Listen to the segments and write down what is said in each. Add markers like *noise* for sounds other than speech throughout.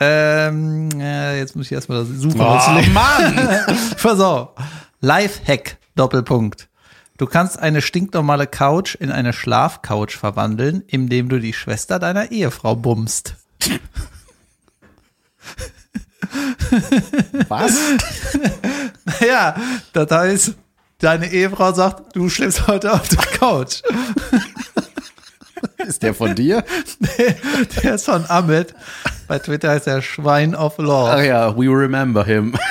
ähm, äh, jetzt muss ich erstmal suchen. Oh, was ich- Mann! *laughs* Pass auf. Lifehack, Doppelpunkt. Du kannst eine stinknormale Couch in eine Schlafcouch verwandeln, indem du die Schwester deiner Ehefrau bummst. Was? *laughs* Ja, das heißt, deine Ehefrau sagt, du schläfst heute auf der Couch. Ist der von dir? *laughs* Der ist von Ahmed. Bei Twitter heißt er Schwein of Ach Love. ja, we remember him. *laughs*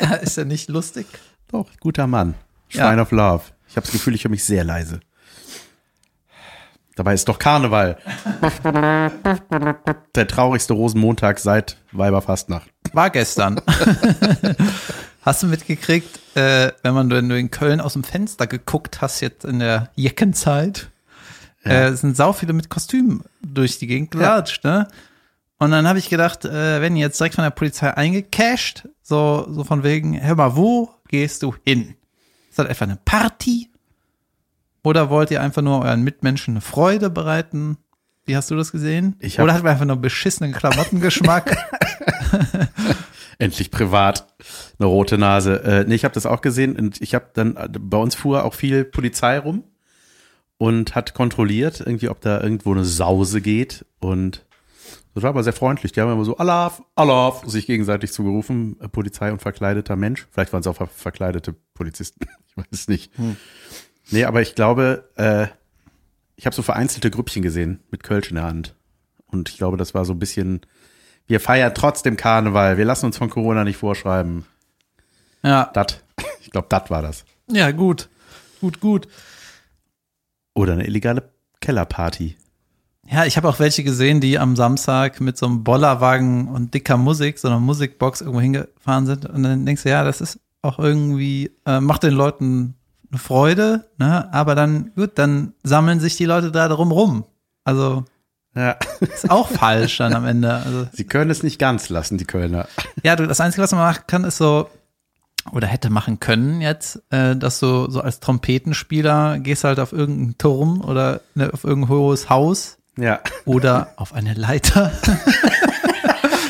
Ja, ist er nicht lustig? Doch, guter Mann. Ja. Schwein of Love. Ich habe das Gefühl, ich höre mich sehr leise. Dabei ist doch Karneval. Der traurigste Rosenmontag seit Weiberfastnacht. War gestern. *laughs* hast du mitgekriegt, äh, wenn man wenn du in Köln aus dem Fenster geguckt hast, jetzt in der Jeckenzeit, äh, es sind sau viele mit Kostümen durch die Gegend gelatscht, ne? Und dann habe ich gedacht, äh, wenn ihr jetzt direkt von der Polizei eingecasht, so, so von wegen, hör mal, wo gehst du hin? Ist das etwa eine Party? Oder wollt ihr einfach nur euren Mitmenschen eine Freude bereiten? Wie hast du das gesehen? Ich hab- Oder hat man einfach nur beschissenen Klamottengeschmack? *laughs* *laughs* Endlich privat. Eine rote Nase. Äh, nee, ich habe das auch gesehen und ich habe dann, äh, bei uns fuhr auch viel Polizei rum und hat kontrolliert, irgendwie, ob da irgendwo eine Sause geht und das war aber sehr freundlich. Die haben immer so Alaf, Alaf sich gegenseitig zugerufen, äh, Polizei und verkleideter Mensch. Vielleicht waren es auch ver verkleidete Polizisten. *laughs* Ich weiß es nicht. Nee, aber ich glaube, äh, ich habe so vereinzelte Grüppchen gesehen mit Kölsch in der Hand. Und ich glaube, das war so ein bisschen, wir feiern trotzdem Karneval. Wir lassen uns von Corona nicht vorschreiben. ja. Dat. *laughs* Ich glaube, dat war das. Ja, gut. Gut, gut. Oder eine illegale Kellerparty. Ja, ich habe auch welche gesehen, die am Samstag mit so einem Bollerwagen und dicker Musik, so einer Musikbox irgendwo hingefahren sind. Und dann denkst du, ja, das ist auch irgendwie, äh, macht den Leuten eine Freude, ne? Aber dann, gut, dann sammeln sich die Leute da drum rum. Also, Ja. *laughs* ist auch falsch dann am Ende. Also, Sie können es nicht ganz lassen, die Kölner. ja, du, das Einzige, was man machen kann, ist so, oder hätte machen können jetzt, äh, dass du so als Trompetenspieler gehst halt auf irgendeinen Turm oder ne, auf irgendein hohes Haus Ja. oder auf eine Leiter. *laughs*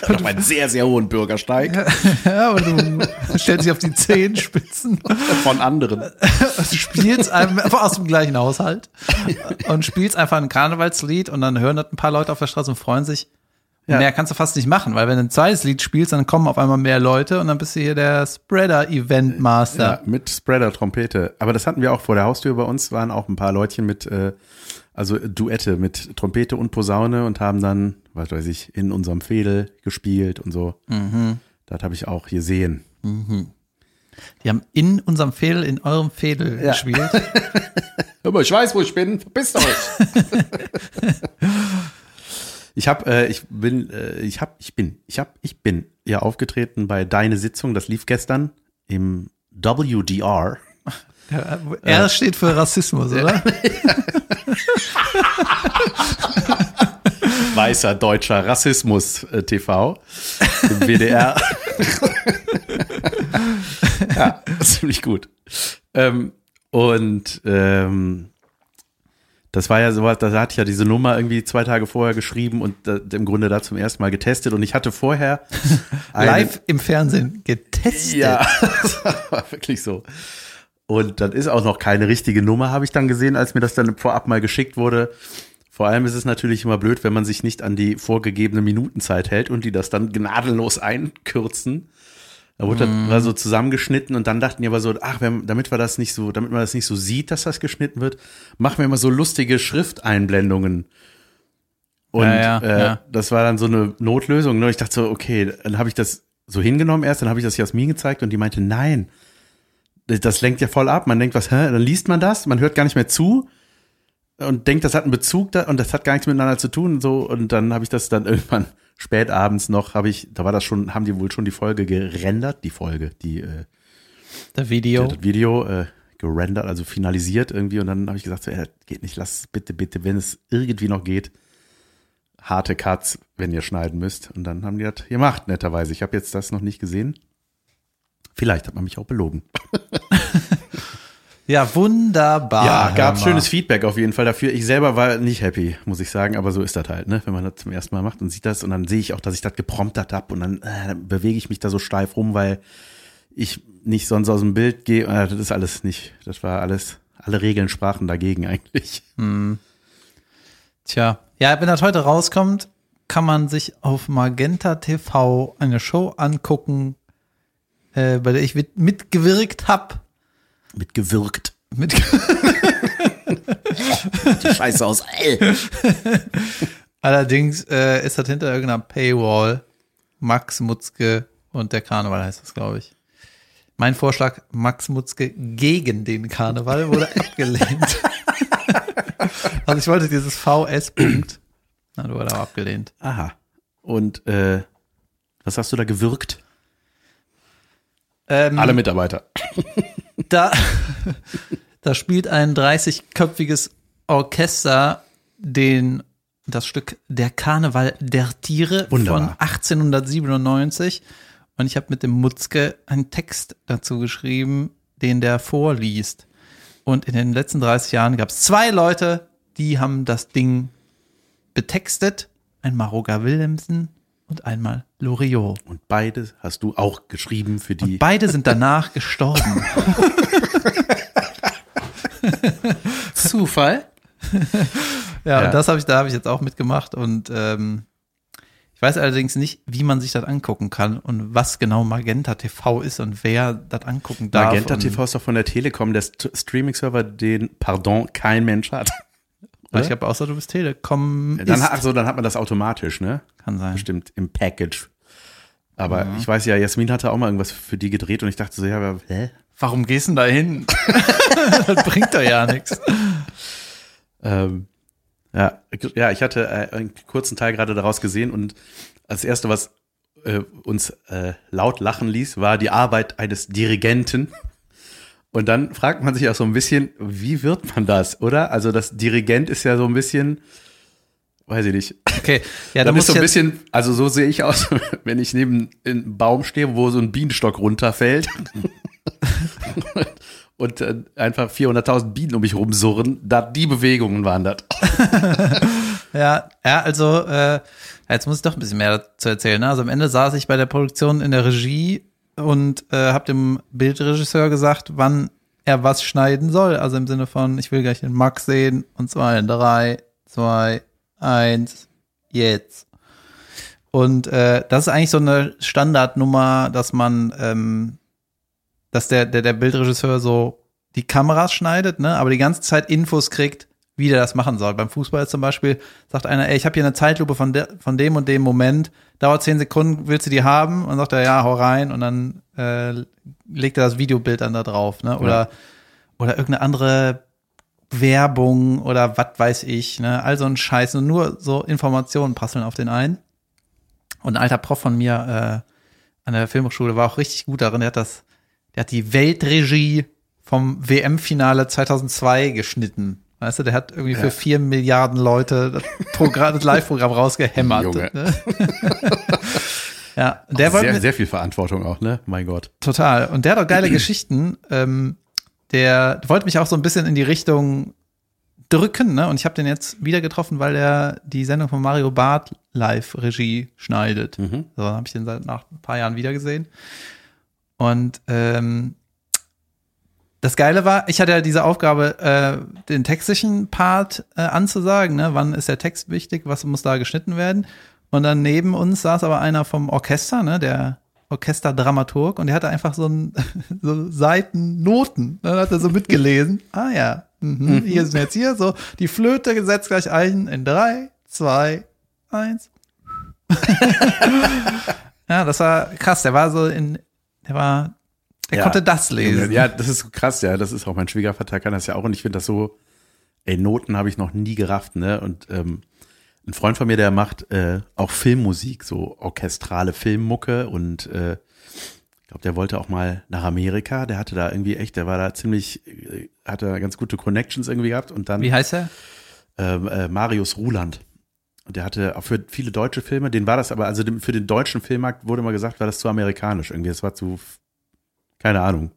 Auf einen sehr, sehr hohen Bürgersteig Ja, und du stellst dich auf die Zehenspitzen von anderen. und spielst einfach aus dem gleichen Haushalt und spielst einfach ein Karnevalslied und dann hören das ein paar Leute auf der Straße und freuen sich. Ja. Mehr kannst du fast nicht machen, weil wenn du ein zweites Lied spielst, dann kommen auf einmal mehr Leute und dann bist du hier der Spreader-Event-Master. Ja, mit Spreader-Trompete. Aber das hatten wir auch vor der Haustür bei uns, waren auch ein paar Leutchen mit, äh, also Duette mit Trompete und Posaune und haben dann, was weiß ich, in unserem Fädel gespielt und so. Das habe ich auch gesehen. Die haben in unserem Fädel, in eurem Fädel gespielt. *laughs* Aber ich weiß, wo ich bin. Verpisst euch. *laughs* ich habe, äh, ich bin, äh, ich habe, ich bin, ich habe, ich bin ja aufgetreten bei Deine Sitzung. Das lief gestern im WDR. R steht für Rassismus, oder? *laughs* Weißer deutscher Rassismus äh, TV im WDR. *laughs* ja, ziemlich gut. Ähm, und ähm, das war ja sowas, da hatte ich ja diese Nummer irgendwie zwei Tage vorher geschrieben und äh, im Grunde da zum ersten Mal getestet. Und ich hatte vorher *laughs* Live im Fernsehen getestet. Ja, *laughs* das war wirklich so. Und dann ist auch noch keine richtige Nummer, habe ich dann gesehen, als mir das dann vorab mal geschickt wurde. Vor allem ist es natürlich immer blöd, wenn man sich nicht an die vorgegebene Minutenzeit hält und die das dann gnadenlos einkürzen. Da wurde das war so zusammengeschnitten und dann dachten die aber so, ach, damit wir das nicht so, damit man das nicht so sieht, dass das geschnitten wird, machen wir immer so lustige Schrifteinblendungen. Und Ja, ja, äh, ja. das war dann so eine Notlösung. Ne? Ich dachte so, okay, dann habe ich das so hingenommen erst, dann habe ich das Jasmin gezeigt und die meinte, nein, das lenkt ja voll ab. Man denkt, was, hä? Dann liest man das, man hört gar nicht mehr zu und denkt, das hat einen Bezug da und das hat gar nichts miteinander zu tun und so. Und dann habe ich das dann *laughs* irgendwann spät abends noch, habe ich, da war das schon, haben die wohl schon die Folge gerendert, die Folge, die äh, Der Video. das Video äh, gerendert, also finalisiert irgendwie. Und dann habe ich gesagt, so, ey, das geht nicht, lass es bitte, bitte, wenn es irgendwie noch geht, harte Cuts, wenn ihr schneiden müsst. Und dann haben die das gemacht, netterweise. Ich habe jetzt das noch nicht gesehen. Vielleicht hat man mich auch belogen. *laughs* Ja, wunderbar. Ja, gab schönes Feedback auf jeden Fall dafür. Ich selber war nicht happy, muss ich sagen, aber so ist das halt, ne? Wenn man das zum ersten Mal macht und sieht das und dann sehe ich auch, dass ich das gepromptet habe und dann, äh, dann bewege ich mich da so steif rum, weil ich nicht sonst aus dem Bild gehe. Äh, das ist alles nicht. Das war alles, alle Regeln sprachen dagegen *laughs* eigentlich. Tja, ja, wenn das heute rauskommt, kann man sich auf Magenta TV eine Show angucken, äh, bei der ich mit, mitgewirkt habe. Mitgewirkt. Mit, *laughs* Die Scheiße aus L. allerdings äh, ist das hinter irgendeiner Paywall. Max Mutzke und der Karneval heißt das, glaube ich. Mein Vorschlag, Max Mutzke gegen den Karneval, wurde *laughs* abgelehnt. also ich wollte dieses VS-Punkt. Na, wurde aber abgelehnt. Aha. Und äh, was hast du da gewirkt? Ähm, Alle Mitarbeiter. Da, da spielt ein 30-köpfiges Orchester den, das Stück Der Karneval der Tiere Wunderbar. von 1897. Und ich habe mit dem Mutzke einen Text dazu geschrieben, den der vorliest. Und in den letzten 30 Jahren gab es zwei Leute, die haben das Ding betextet. Einmal Roger Willemsen und einmal Loriot. Und beide hast du auch geschrieben für die. Beide sind danach gestorben. *laughs* Zufall? Ja, Ja. und das habe ich, da habe ich jetzt auch mitgemacht und ähm, ich weiß allerdings nicht, wie man sich das angucken kann und was genau Magenta TV ist und wer das angucken darf. Magenta und, TV ist doch von der Telekom, der St Streaming-Server, den, pardon, kein Mensch hat. Ich glaube, außer du bist Telekom. Dann, ist, hat- ach so, dann hat man das automatisch, ne? kann sein. Bestimmt im Package. Aber ich weiß ja, Jasmin hatte auch mal irgendwas für die gedreht und ich dachte so, ja, aber, hä? Warum gehst du denn da hin? *laughs* das bringt doch ja nichts. Ähm, ja, ja, ich hatte äh, einen kurzen Teil gerade daraus gesehen und als erste, was äh, uns äh, laut lachen ließ, war die Arbeit eines Dirigenten. Und dann fragt man sich auch so ein bisschen, wie wird man das, oder? Also das Dirigent ist ja so ein bisschen, weiß ich nicht. Okay, ja, da muss so ein bisschen, also so sehe ich aus, *laughs* wenn ich neben einem Baum stehe, wo so ein Bienenstock runterfällt *laughs* und äh, einfach 400.000 Bienen um mich rumsurren, da die Bewegungen waren das. *laughs* Ja, ja, also äh, jetzt muss ich doch ein bisschen mehr dazu erzählen. Ne? Also am Ende saß ich bei der Produktion in der Regie und äh, habe dem Bildregisseur gesagt, wann er was schneiden soll. Also im Sinne von, ich will gleich den Max sehen und zwar in drei, zwei, eins, jetzt. Und äh, das ist eigentlich so eine Standardnummer, dass man, ähm, dass der, der, der Bildregisseur so die Kameras schneidet, ne, aber die ganze Zeit Infos kriegt, wie der das machen soll. Beim Fußball zum Beispiel sagt einer, ey, ich habe hier eine Zeitlupe von, der, von dem und dem Moment, dauert zehn Sekunden, willst du die haben? Und sagt er, ja, hau rein und dann äh, legt er das Videobild dann da drauf, ne? Oder, oder irgendeine andere Werbung oder was weiß ich, ne? All so ein Scheiß. Und nur so Informationen prasseln auf den ein. Und ein alter Prof von mir äh, an der Filmhochschule war auch richtig gut darin. Der hat das, der hat die Weltregie vom WM-Finale 2002 geschnitten. Weißt du, der hat irgendwie für vier Milliarden Leute das, Programm, *laughs* das Live-Programm rausgehämmert. Junge. Ne? *laughs* ja, der wollte sehr, viel Verantwortung auch, ne? Mein Gott. Total. Und der hat auch geile *clears throat* Geschichten. Ähm, der wollte mich auch so ein bisschen in die Richtung drücken, ne? Und ich habe den jetzt wieder getroffen, weil er die Sendung von Mario Barth live Regie schneidet. So, dann habe ich den seit nach ein paar Jahren wieder gesehen. Und ähm, das Geile war, ich hatte ja diese Aufgabe, äh, den textlichen Part äh, anzusagen, ne? Wann ist der Text wichtig, was muss da geschnitten werden? Und dann neben uns saß aber einer vom Orchester, ne? Der Orchesterdramaturg und der hatte einfach so, ein, *laughs* so Seitennoten. Dann hat er so mitgelesen. *laughs* ah ja, mhm. hier sind jetzt hier so die Flöte gesetzt gleich ein in drei, zwei, eins. *laughs* ja, das war krass. Der war so in, der war, der Ja. konnte das lesen. Ja, das ist krass, ja. Das ist auch mein Schwiegervater kann das ja auch und ich finde das so, ey, Noten habe ich noch nie gerafft, ne? Und ähm, ein Freund von mir, der macht äh, auch Filmmusik, so orchestrale Filmmucke und äh, ich glaube, der wollte auch mal nach Amerika. Der hatte da irgendwie echt, der war da ziemlich, äh, hatte da ganz gute Connections irgendwie gehabt und dann Wie heißt er? ähm, äh, Marius Ruland. Und der hatte auch für viele deutsche Filme, den war das aber, also für den deutschen Filmmarkt wurde immer gesagt, war das zu amerikanisch irgendwie. Das war zu, keine Ahnung.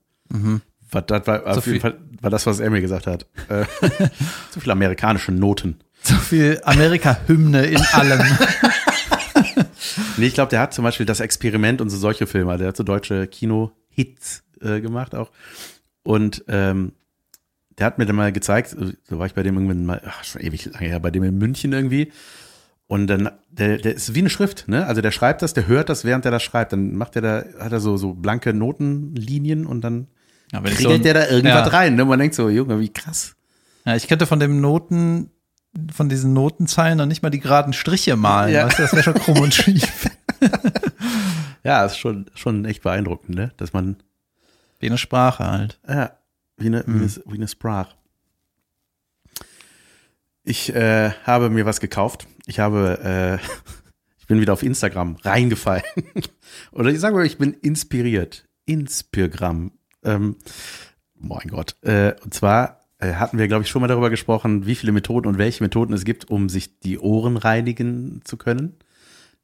Was, das war So auf jeden viel- Fall war das, was er mir gesagt hat. Äh, *laughs* zu viele amerikanische Noten. So viel Amerika-Hymne in allem. *laughs* Nee, ich glaube, der hat zum Beispiel das Experiment und so solche Filme. Der hat so deutsche Kino-Hits äh, gemacht auch. Und ähm, der hat mir dann mal gezeigt, so war ich bei dem irgendwann mal, ach, schon ewig lange her, bei dem in München irgendwie. Und dann, der, der ist wie eine Schrift, ne? Also der schreibt das, der hört das, während er das schreibt. Dann macht er da, hat er so, so blanke Notenlinien und dann Ja, kriegelt so ein- der da irgendwas ja. rein. Ne? Man denkt so, Junge, wie krass. Ja, ich könnte von dem Noten, von diesen Notenzeilen noch nicht mal die geraden Striche malen. Ja. Weißt du, das wäre schon krumm und *laughs* schief. Ja, ist schon, schon echt beeindruckend, ne? Dass man, Wie eine Sprache halt. Ja, wie eine, wie eine, wie eine Sprache. Ich äh, habe mir was gekauft. Ich habe, äh, *laughs* ich bin wieder auf Instagram reingefallen. *laughs* Oder ich sage mal, ich bin inspiriert. Inspirgramm. Ähm, mein Gott. Äh, und zwar äh, hatten wir, glaube ich, schon mal darüber gesprochen, wie viele Methoden und welche Methoden es gibt, um sich die Ohren reinigen zu können.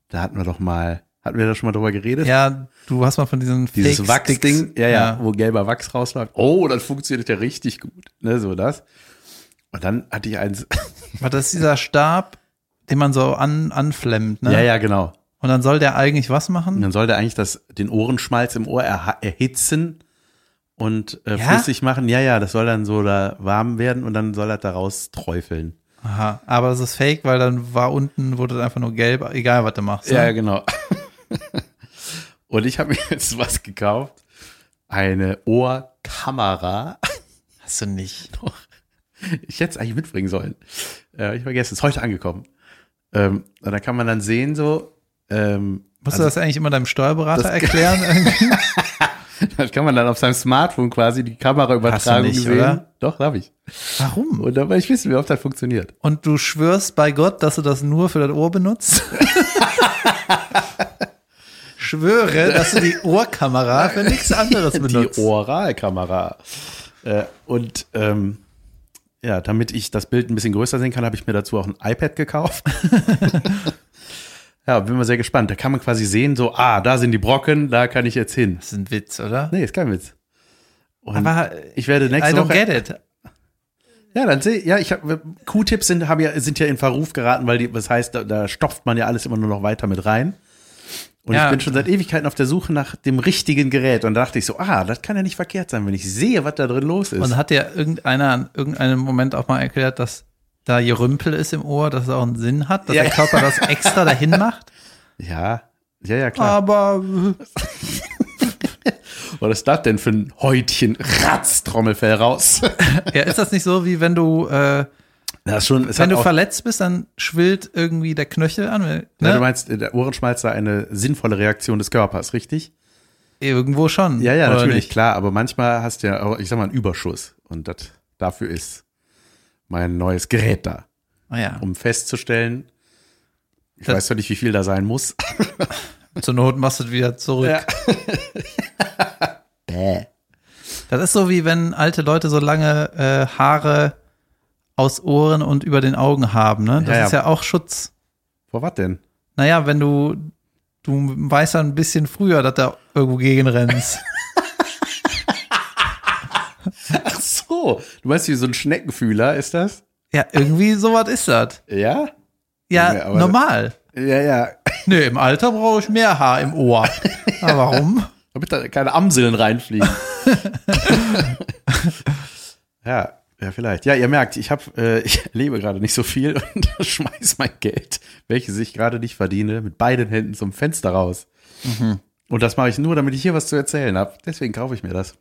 Da hatten wir doch mal, hatten wir da schon mal drüber geredet? Ja, du hast mal von diesen Dieses Wachsding, ja, ja, wo gelber Wachs rausläuft. Oh, das funktioniert ja richtig gut. Ne, so das. Und dann hatte ich eins. War das dieser Stab, den man so an, anflemmt, ne? Ja, ja, genau. Und dann soll der eigentlich was Und machen? dann soll der eigentlich das, den Ohrenschmalz im Ohr erha- erhitzen und äh, Ja? flüssig machen. Ja, ja, das soll dann so da warm werden und dann soll er daraus träufeln. Aha, aber das ist fake, weil dann war unten, wurde einfach nur gelb, egal was du machst. Ja, Ne? genau. *laughs* und ich habe mir jetzt was gekauft. Eine Ohrkamera. Hast du nicht. *laughs* Ich hätte es eigentlich mitbringen sollen. Äh, ich vergesse, es ist heute angekommen. Ähm, und da kann man dann sehen, so, ähm, Musst also, du das eigentlich immer deinem Steuerberater *laughs* erklären? das kann man dann auf seinem Smartphone quasi die Kameraübertragung nicht, sehen. oder? Doch, habe ich. Warum? Und da will ich wissen, wie oft das funktioniert. Und du schwörst bei Gott, dass du das nur für das Ohr benutzt? *laughs* Schwöre, dass du die Ohrkamera für nichts anderes benutzt. Die Oralkamera. Äh, und ähm, ja, damit ich das Bild ein bisschen größer sehen kann, habe ich mir dazu auch ein iPad gekauft. *laughs* ja, bin mal sehr gespannt. Da kann man quasi sehen, so, ah, da sind die Brocken, da kann ich jetzt hin. Das ist ein Witz, oder? Nee, ist kein Witz. Und Aber ich werde I nächste don't Woche. get it. Ja, dann sehe ja, ich habe Q-Tips sind haben ja sind ja in Verruf geraten, weil die das heißt, da, da stopft man ja alles immer nur noch weiter mit rein. Und Ja. ich bin schon seit Ewigkeiten auf der Suche nach dem richtigen Gerät und da dachte ich so, ah, das kann ja nicht verkehrt sein, wenn ich sehe, was da drin los ist. Und hat dir irgendeiner an irgendeinem Moment auch mal erklärt, dass da Gerümpel ist im Ohr, dass es auch einen Sinn hat, dass Ja. der Körper das extra *laughs* dahin macht? ja, ja, ja, klar. Aber *laughs* Was ist das denn für ein Häutchen? Ratz, Trommelfell raus. *laughs* ja, ist das nicht so, wie wenn du, äh, Das schon, wenn du verletzt bist, dann schwillt irgendwie der Knöchel an? Ne? ja, du meinst, der Ohrenschmalz sei eine sinnvolle Reaktion des Körpers, richtig? Irgendwo schon. Ja, ja, natürlich, nicht? klar, aber manchmal hast du ja auch, ich sag mal, einen Überschuss und das, dafür ist mein neues Gerät da. Ah, ja. um festzustellen, ich Das- weiß zwar nicht, wie viel da sein muss. *laughs* Zur Not machst du es wieder zurück. *laughs* Bäh. Das ist so wie wenn alte Leute so lange äh, Haare aus Ohren und über den Augen haben, ne? Das Ja, ist ja auch Schutz. Vor was denn? Naja, wenn du, du weißt ja ein bisschen früher, dass du irgendwo gegen rennst. *laughs* Ach so, du meinst wie so ein Schneckenfühler, ist das? ja, irgendwie sowas ist das. Ja? Ja, Ja, normal. Ja, ja. *laughs* Nö, im Alter brauche ich mehr Haar im Ohr. *laughs* Aber warum? Damit da keine Amseln reinfliegen. ja, ja, vielleicht. Ja, ihr merkt, ich habe, äh, *laughs* ich lebe gerade nicht so viel und *laughs* schmeiß mein Geld, welches ich gerade nicht verdiene, mit beiden Händen zum Fenster raus. Und das mache ich nur, damit ich hier was zu erzählen habe. Deswegen kaufe ich mir das.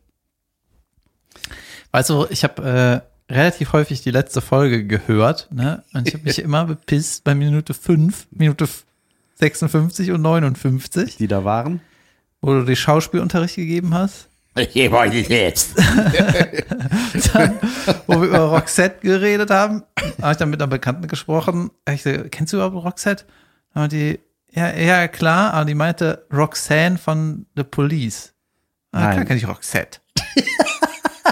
Weißt du, ich habe äh, relativ häufig die letzte Folge gehört, ne? Und ich habe mich *laughs* immer bepisst bei Minute 5, Minute 56 und 59, Die da waren. wo du die Schauspielunterricht gegeben hast. Ich gebe euch jetzt. *laughs* Dann, wo wir über Roxette geredet haben, habe ich dann mit einer Bekannten gesprochen. Ich so, kennst du überhaupt Roxette? Meinte die, ja, ja, klar, aber die meinte Roxanne von The Police. Ah, Nein. klar kenne ich *laughs* Roxette.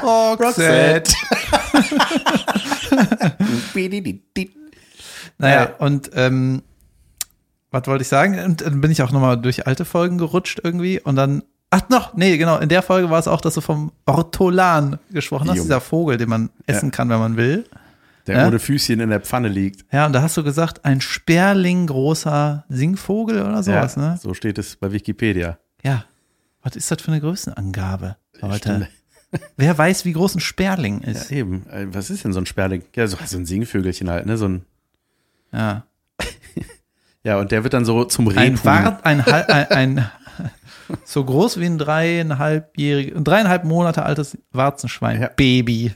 Roxette. Naja, Ja. und ähm, was wollte ich sagen? Und dann bin ich auch nochmal durch alte Folgen gerutscht irgendwie und dann Ach noch, nee, genau. In der Folge war es auch, dass du vom Ortolan gesprochen hast, Junge. dieser Vogel, den man essen kann, wenn man will. Der Ja? ohne Füßchen in der Pfanne liegt. Ja, und da hast du gesagt, ein Sperling großer Singvogel oder sowas, ja, ne? So steht es bei Wikipedia. Ja. Was ist das für eine Größenangabe, Leute? *laughs* Wer weiß, wie groß ein Sperling Ja, ist? eben. Äh, Was ist denn so ein Sperling? Ja, so, so ein Singvögelchen halt, ne? So ein, Ja. *laughs* ja, und der wird dann so zum Ein Rehhuhn. Wart, ein, Hal- ein, ein so groß wie ein dreieinhalbjährig, ein dreieinhalb Monate altes Warzenschwein. Ja. Baby.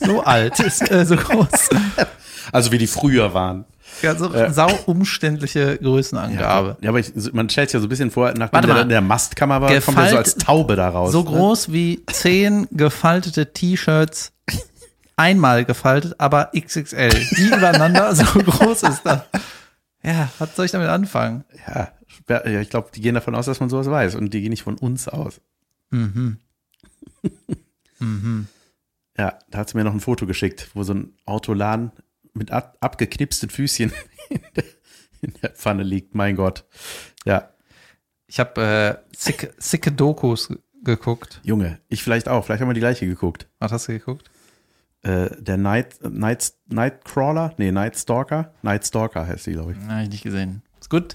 So alt *laughs* ist, äh, so groß. Also wie die früher waren. Ja, so Äh. sau umständliche Größenangabe. Ja, aber ich, man stellt sich ja so ein bisschen vor, nachdem der der Mastkammer war, kommt er so als Taube da raus. So ne? groß wie zehn gefaltete T-Shirts, einmal gefaltet, aber XXL. Die übereinander, so groß ist das. Ja, was soll ich damit anfangen? Ja, ich glaube, die gehen davon aus, dass man sowas weiß und die gehen nicht von uns aus. Mhm. *laughs* Ja, da hat sie mir noch ein Foto geschickt, wo so ein Autolan mit ab, abgeknipsten Füßchen *laughs* in der, in der Pfanne liegt. Mein Gott. Ja, Ich habe äh, sicke, sicke Dokus geguckt. Junge, ich vielleicht auch. Vielleicht haben wir die gleiche geguckt. Was hast du geguckt? Äh, der Night, Night, Nightcrawler? Nee, Night Stalker? Night Stalker heißt die, glaube ich. Habe ich nicht gesehen. Ist gut?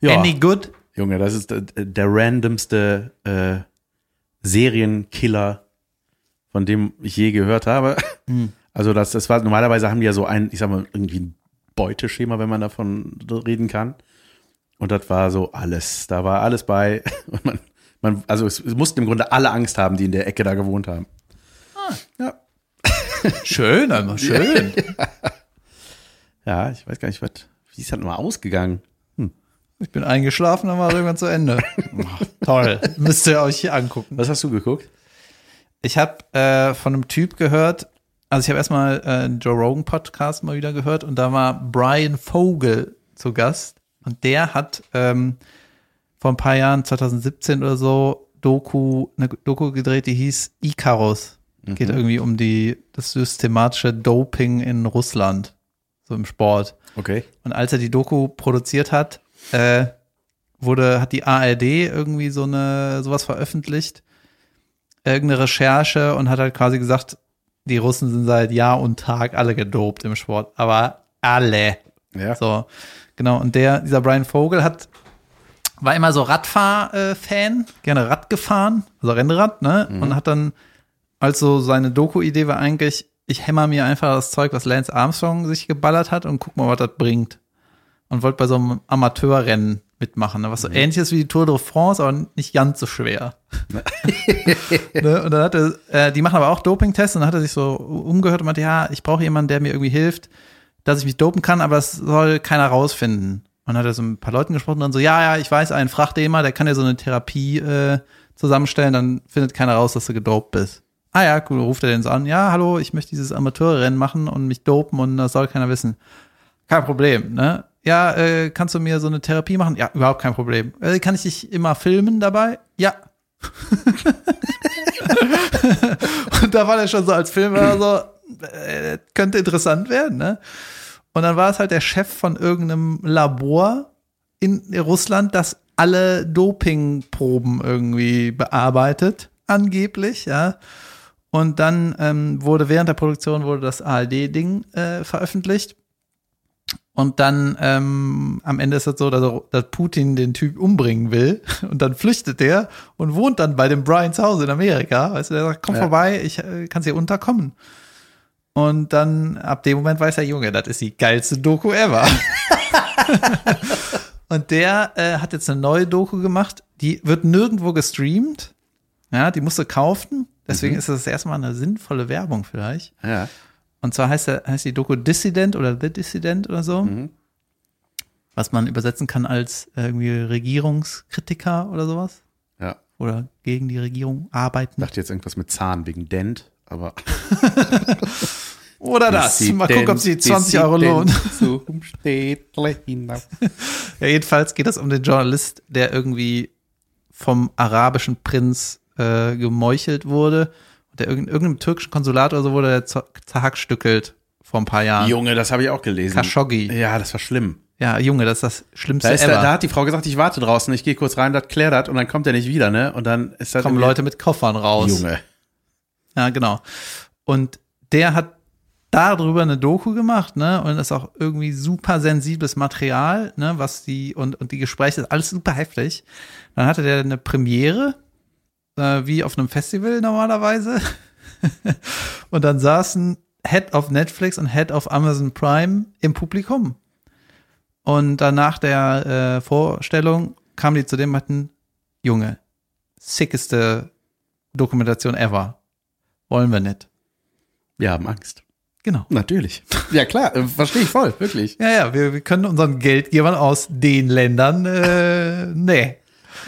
Ja, Any good? Junge, das ist der, der randomste äh, Serienkiller, von dem ich je gehört habe. Hm. Also das, das war, normalerweise haben die ja so ein, ich sag mal, irgendwie ein Beuteschema, wenn man davon reden kann. Und das war so alles. Da war alles bei. *laughs* Und man, man, also es, es mussten im Grunde alle Angst haben, die in der Ecke da gewohnt haben. Ja. Schön, einmal schön. *laughs* Ja, ich weiß gar nicht, was, wie ist das nochmal ausgegangen? Ich bin eingeschlafen, dann war irgendwann zu Ende. Ach, toll. Müsst ihr euch hier angucken. Was hast du geguckt? Ich habe äh, von einem Typ gehört, also ich habe erstmal äh, einen Joe Rogan Podcast mal wieder gehört und da war Brian Vogel zu Gast und der hat ähm, vor ein paar Jahren, 2017 oder so, Doku, eine Doku gedreht, die hieß Icarus. Geht irgendwie um die, das systematische Doping in Russland, so im Sport. Okay. Und als er die Doku produziert hat, äh, wurde, hat die ARD irgendwie so eine, sowas veröffentlicht, irgendeine Recherche und hat halt quasi gesagt, die Russen sind seit Jahr und Tag alle gedopt im Sport, aber alle. Ja. So, genau. Und der, dieser Brian Vogel hat, war immer so Radfahr-Fan, gerne Rad gefahren, also Rennrad, ne? Und hat dann, also seine Doku-Idee war eigentlich, ich hämmer mir einfach das Zeug, was Lance Armstrong sich geballert hat und guck mal, was das bringt. Und wollte bei so einem Amateurrennen mitmachen, ne? was so ähnlich ist wie die Tour de France, aber nicht ganz so schwer. *laughs* ne? Und dann hat er, äh, die machen aber auch Dopingtests und dann hat er sich so umgehört und meinte, ja, ich brauche jemanden, der mir irgendwie hilft, dass ich mich dopen kann, aber das soll keiner rausfinden. Und dann hat er so mit ein paar Leuten gesprochen und dann so, ja, ja, ich weiß, einen mal, der kann ja so eine Therapie äh, zusammenstellen, dann findet keiner raus, dass du gedopt bist. Ah ja, cool, ruft er den so an, ja, hallo, ich möchte dieses Amateurrennen machen und mich dopen und das soll keiner wissen. Kein Problem, ne? Ja, äh, kannst du mir so eine Therapie machen? Ja, überhaupt kein Problem. Äh, kann ich dich immer filmen dabei? Ja. *laughs* und da war der schon so als Filmer so, äh, könnte interessant werden, ne? Und dann war es halt der Chef von irgendeinem Labor in Russland, das alle Dopingproben irgendwie bearbeitet, angeblich, ja. Und dann ähm, wurde während der Produktion wurde das ARD-Ding äh, veröffentlicht. Und dann ähm, am Ende ist es so, dass, dass Putin den Typ umbringen will. *laughs* Und dann flüchtet der und wohnt dann bei dem Brian zu Hause in Amerika. Weißt du, der sagt, komm Ja. vorbei, ich äh, kann hier unterkommen. Und dann ab dem Moment weiß der Junge, das ist die geilste Doku ever. *laughs* und der äh, hat jetzt eine neue Doku gemacht, die wird nirgendwo gestreamt. Ja, die musst du kaufen. Deswegen ist das erstmal eine sinnvolle Werbung vielleicht. Ja. Und zwar heißt, der, heißt die Doku Dissident oder The Dissident oder so. Mhm. Was man übersetzen kann als irgendwie Regierungskritiker oder sowas. Ja. Oder gegen die Regierung Ich arbeiten. dachte jetzt irgendwas mit Zahn wegen Dent, aber. *laughs* Oder das. Mal gucken, ob sie 20 Euro lohnt. Zum Städtle hinauf. *laughs* Ja, jedenfalls geht es um den Journalist, der irgendwie vom arabischen Prinz äh, gemeuchelt wurde. Und der in irgendeinem türkischen Konsulat oder so wurde der zer- zerhackstückelt vor ein paar Jahren. Junge, das habe ich auch gelesen. Khashoggi. Ja, das war schlimm. Ja, Junge, das ist das Schlimmste Da, ist ever. da, da hat die Frau gesagt, ich warte draußen, ich gehe kurz rein, das klärt das und dann kommt er nicht wieder, ne? Und dann ist das kommen Leute mit Koffern raus. Junge. Ja, genau. Und der hat darüber eine Doku gemacht, ne? Und ist auch irgendwie super sensibles Material, ne? Was die und, und die Gespräche, ist alles super heftig. Dann hatte der eine Premiere, äh, wie auf einem Festival normalerweise. *laughs* und dann saßen Head of Netflix und Head of Amazon Prime im Publikum. Und dann nach der äh, Vorstellung kamen die zu dem und meinten, Junge, sickeste Dokumentation ever. Wollen wir nicht. Wir haben Angst. Genau. Natürlich. Ja, klar, äh, verstehe ich voll, wirklich. Ja, ja, wir, wir können unseren Geldgebern aus den Ländern, äh, nee.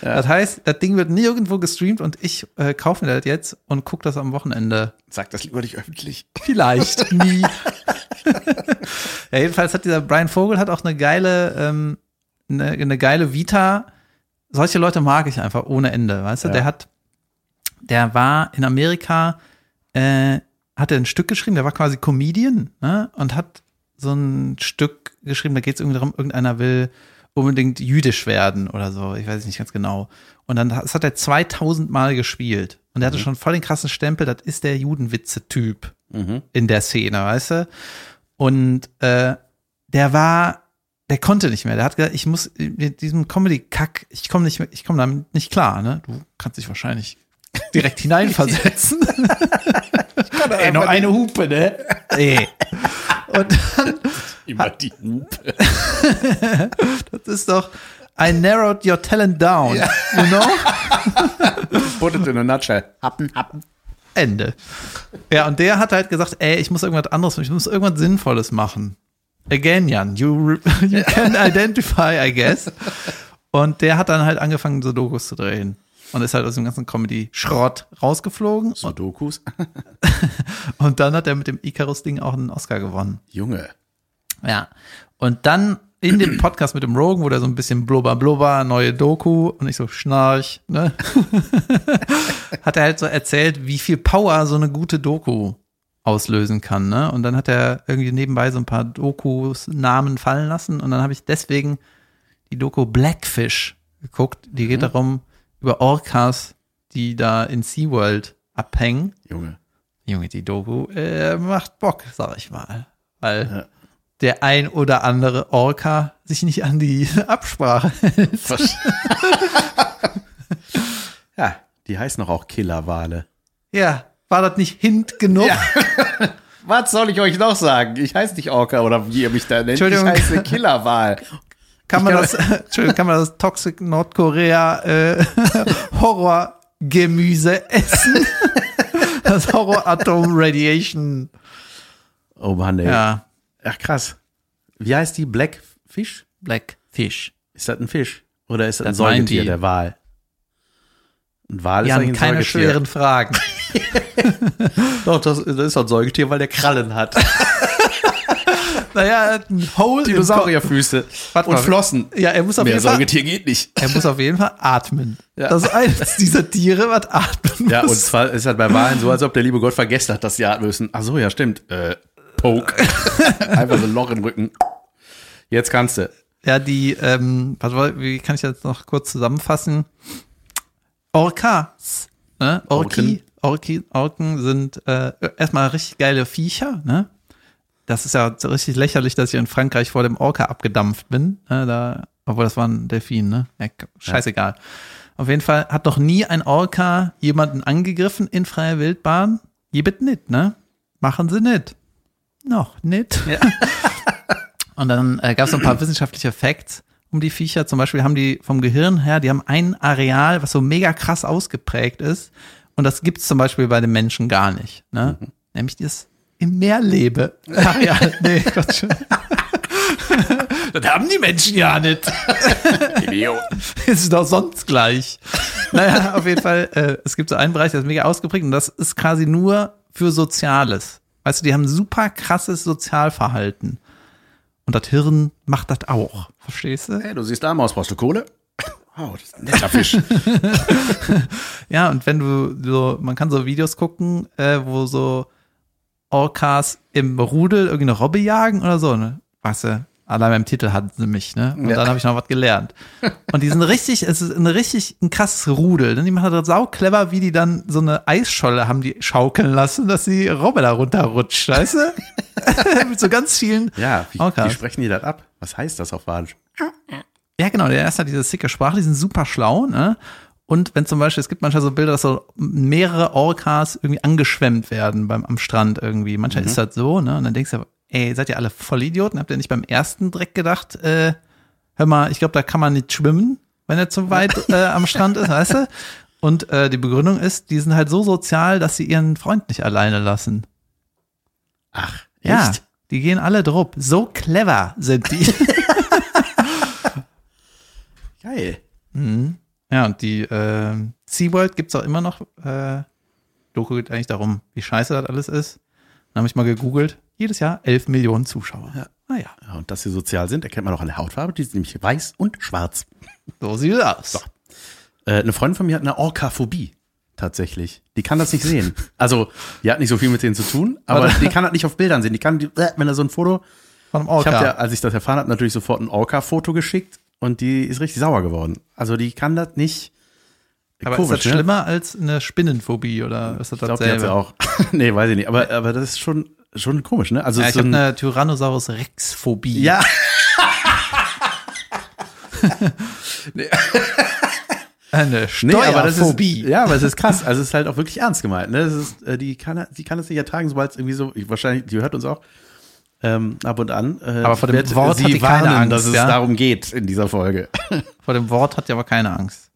Das heißt, das Ding wird nirgendwo gestreamt und ich äh, kaufe mir das jetzt und gucke das am Wochenende. Sag das lieber nicht öffentlich. Vielleicht, *laughs* nie. ja, jedenfalls hat dieser Brian Vogel hat auch eine geile, ähm, eine, eine geile Vita. Solche Leute mag ich einfach ohne Ende, weißt du? Ja. Der hat, der war in Amerika, äh, hat er ein Stück geschrieben, der war quasi Comedian, ne? Und hat so ein Stück geschrieben, da geht es irgendwie darum, irgendeiner will unbedingt jüdisch werden oder so, ich weiß nicht ganz genau. Und dann das hat er 2000 Mal gespielt. Und er hatte schon voll den krassen Stempel, das ist der Judenwitze-Typ Mhm. in der Szene, weißt du? Und äh, der war, der konnte nicht mehr. Der hat gesagt, ich muss mit diesem Comedy-Kack, ich komme nicht, mehr- ich komme damit nicht klar. Ne? Du kannst dich wahrscheinlich *laughs* direkt hineinversetzen. Ey, noch eine Hupe, ne? *laughs* Ey. Und dann, Immer die Hupe. *laughs* das ist doch, I narrowed your talent down. You know? *laughs* Put it in a nutshell. Happen, happen. Ende. Ja, und der hat halt gesagt, ey, ich muss irgendwas anderes, ich muss irgendwas Sinnvolles machen. Again, Jan, you, *laughs* you can identify, I guess. Und der hat dann halt angefangen, so Dokus zu drehen. Und ist halt aus dem ganzen Comedy-Schrott rausgeflogen. Sudokus. Und dann hat er mit dem Icarus-Ding auch einen Oscar gewonnen. Junge. Ja. Und dann in dem Podcast mit dem Rogan, wo der so ein bisschen blubber blubber, neue Doku und ich so schnarch, ne? *laughs* hat er halt so erzählt, wie viel Power so eine gute Doku auslösen kann, ne? Und dann hat er irgendwie nebenbei so ein paar Dokus Namen fallen lassen und dann habe ich deswegen die Doku Blackfish geguckt. Die geht darum über Orcas, die da in SeaWorld abhängen. Junge. Junge, die Doku äh, macht Bock, sag ich mal. Weil Ja. Der ein oder andere Orca sich nicht an die *laughs* Absprache hält. *laughs* Ja, die heißen doch auch Killerwale. Ja, war das nicht hint genug? *laughs* Was soll ich euch noch sagen? Ich heiße nicht Orca oder wie ihr mich da nennt. Entschuldigung. Ich heiße Killerwal. Kann man das, Entschuldigung, kann man das Toxic Nordkorea äh, Horrorgemüse essen? Das Horror Atom Radiation. Oh Mann, ey. Ja, Ach krass. Wie heißt die? Blackfish? Blackfish. Ist das ein Fisch? Oder ist das, Das ein Säugetier, der Wal? Ein Wal ist eigentlich ein keine Säugetier. schweren Fragen. *laughs* Doch, das, das ist doch ein Säugetier, weil der Krallen hat. *laughs* Naja, hat ein Hole Dinosaurierfüße Warte und mal. Flossen. Ja, er muss auf Mehr jeden Fall Säugetier geht nicht. Er muss auf jeden Fall atmen. Ja. Das ist eines dieser Tiere, was atmen Ja, und muss. zwar ist halt bei Wahlen so, als ob der liebe Gott vergessen hat, dass sie atmen müssen. Ach so, ja, stimmt. Äh, Poke. *laughs* Einfach so ein Loch im Rücken. Jetzt kannst du. Ja, die, ähm, warte wie kann ich das noch kurz zusammenfassen? Orcas, ne? Orki, Orki, Orken sind äh, erstmal richtig geile Viecher, ne? Das ist ja so richtig lächerlich, dass ich in Frankreich vor dem Orca abgedampft bin. Ne? Da, obwohl das war ein Delfin, ne? Ja, scheißegal. Auf jeden Fall hat noch nie ein Orca jemanden angegriffen in freier Wildbahn. Jebet nicht, ne? Machen sie nicht. Noch nicht. *laughs* Und dann äh, gab es so ein paar wissenschaftliche Facts um die Viecher. Zum Beispiel haben die vom Gehirn her, die haben ein Areal, was so mega krass ausgeprägt ist. Und das gibt's zum Beispiel bei den Menschen gar nicht. Ne? Nämlich das im Meerlebe. Areal. *laughs* nee, Quatsch. das haben die Menschen ja nicht. *laughs* ist doch sonst gleich. Naja, auf jeden Fall, äh, es gibt so einen Bereich, der ist mega ausgeprägt und das ist quasi nur für Soziales. Weißt du, die haben super krasses Sozialverhalten. Und das Hirn macht das auch. Verstehst du? Hey, du siehst Arm aus, brauchst du Kohle? Oh, das ist ein netter Fisch. *laughs* Ja, und wenn du so, man kann so Videos gucken, äh, wo so Orcas im Rudel irgendeine Robbe jagen oder so, ne? Weißt du, Allein beim Titel hatten sie mich, ne? Und Ja. dann habe ich noch was gelernt. Und die sind richtig, es ist ein richtig ein krasses Rudel. Ne? Die machen das sau clever, wie die dann so eine Eisscholle haben die schaukeln lassen, dass die Robbe da runterrutscht, weißt du? *laughs* Mit so ganz vielen. Ja, wie, Okay. wie sprechen die das ab? Was heißt das auf Badisch? Ja, genau, der erste hat diese sicke Sprache, die sind super schlau, ne? Und wenn zum Beispiel, es gibt manchmal so Bilder, dass so mehrere Orcas irgendwie angeschwemmt werden beim, am Strand irgendwie. Manchmal ist das so, ne? Und dann denkst du, ey, seid ihr alle Vollidioten? Habt ihr nicht beim ersten Dreck gedacht, äh, hör mal, ich glaube, da kann man nicht schwimmen, wenn er zu weit äh, am Strand ist, weißt du? Und äh, die Begründung ist, die sind halt so sozial, dass sie ihren Freund nicht alleine lassen. Ach, Ja, echt? die gehen alle drupp. So clever sind die. *laughs* Geil. Ja, und die äh, SeaWorld gibt's auch immer noch. Äh, Doku geht eigentlich darum, wie scheiße das alles ist. Dann habe ich mal gegoogelt. Jedes Jahr 11 Millionen Zuschauer. Ja. Naja, Ja, und dass sie sozial sind, erkennt man auch an der Hautfarbe. Die ist nämlich weiß und schwarz. so sieht es aus. Äh, eine Freundin von mir hat eine Orkaphobie. Tatsächlich. Die kann das nicht sehen. Also, die hat nicht so viel mit denen zu tun, aber die kann das nicht auf Bildern sehen. Die kann, die, äh, wenn er so ein Foto, Von einem ich Orca. habe ja, als ich das erfahren habe, natürlich sofort ein Orca-Foto geschickt und die ist richtig sauer geworden. Also, die kann das nicht. Aber Komisch, ist das ne? schlimmer als eine Spinnenphobie oder ist das Ich dasselbe? auch. *laughs* nee, weiß ich nicht. Aber, aber das ist schon, schon komisch, ne? Also, Ja, ich so habe ein, eine Tyrannosaurus Rex Phobie. ja. *laughs* Eine *laughs* Nee, aber ist, Steuerphobie. ja, aber es ist krass. Also es ist halt auch wirklich ernst gemeint. Ne? Das ist, äh, die kann, die kann es nicht ertragen, sobald es irgendwie so, ich, wahrscheinlich, die hört uns auch ähm, ab und an. Äh, Aber vor dem Wort hat die keine Angst, dass es ja? darum geht in dieser Folge. Vor dem Wort hat die aber keine Angst.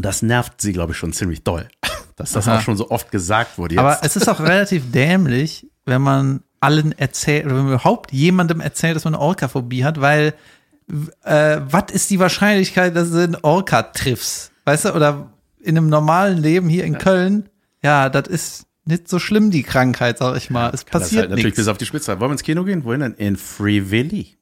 Das nervt sie, glaube ich, schon ziemlich doll. *laughs* Dass das Aha. auch schon so oft gesagt wurde. Jetzt. Aber es ist auch relativ dämlich, wenn man allen erzählt, oder wenn man überhaupt jemandem erzählt, dass man eine Orca-Phobie hat, weil äh, was ist die Wahrscheinlichkeit, dass du einen Orca triffst? Weißt du, oder in einem normalen Leben hier in Köln, ja, das ist nicht so schlimm, die Krankheit, sag ich mal. Es halt passiert natürlich nichts. bis auf die Spitze. Wollen wir ins Kino gehen? Wohin denn? In Free Willy.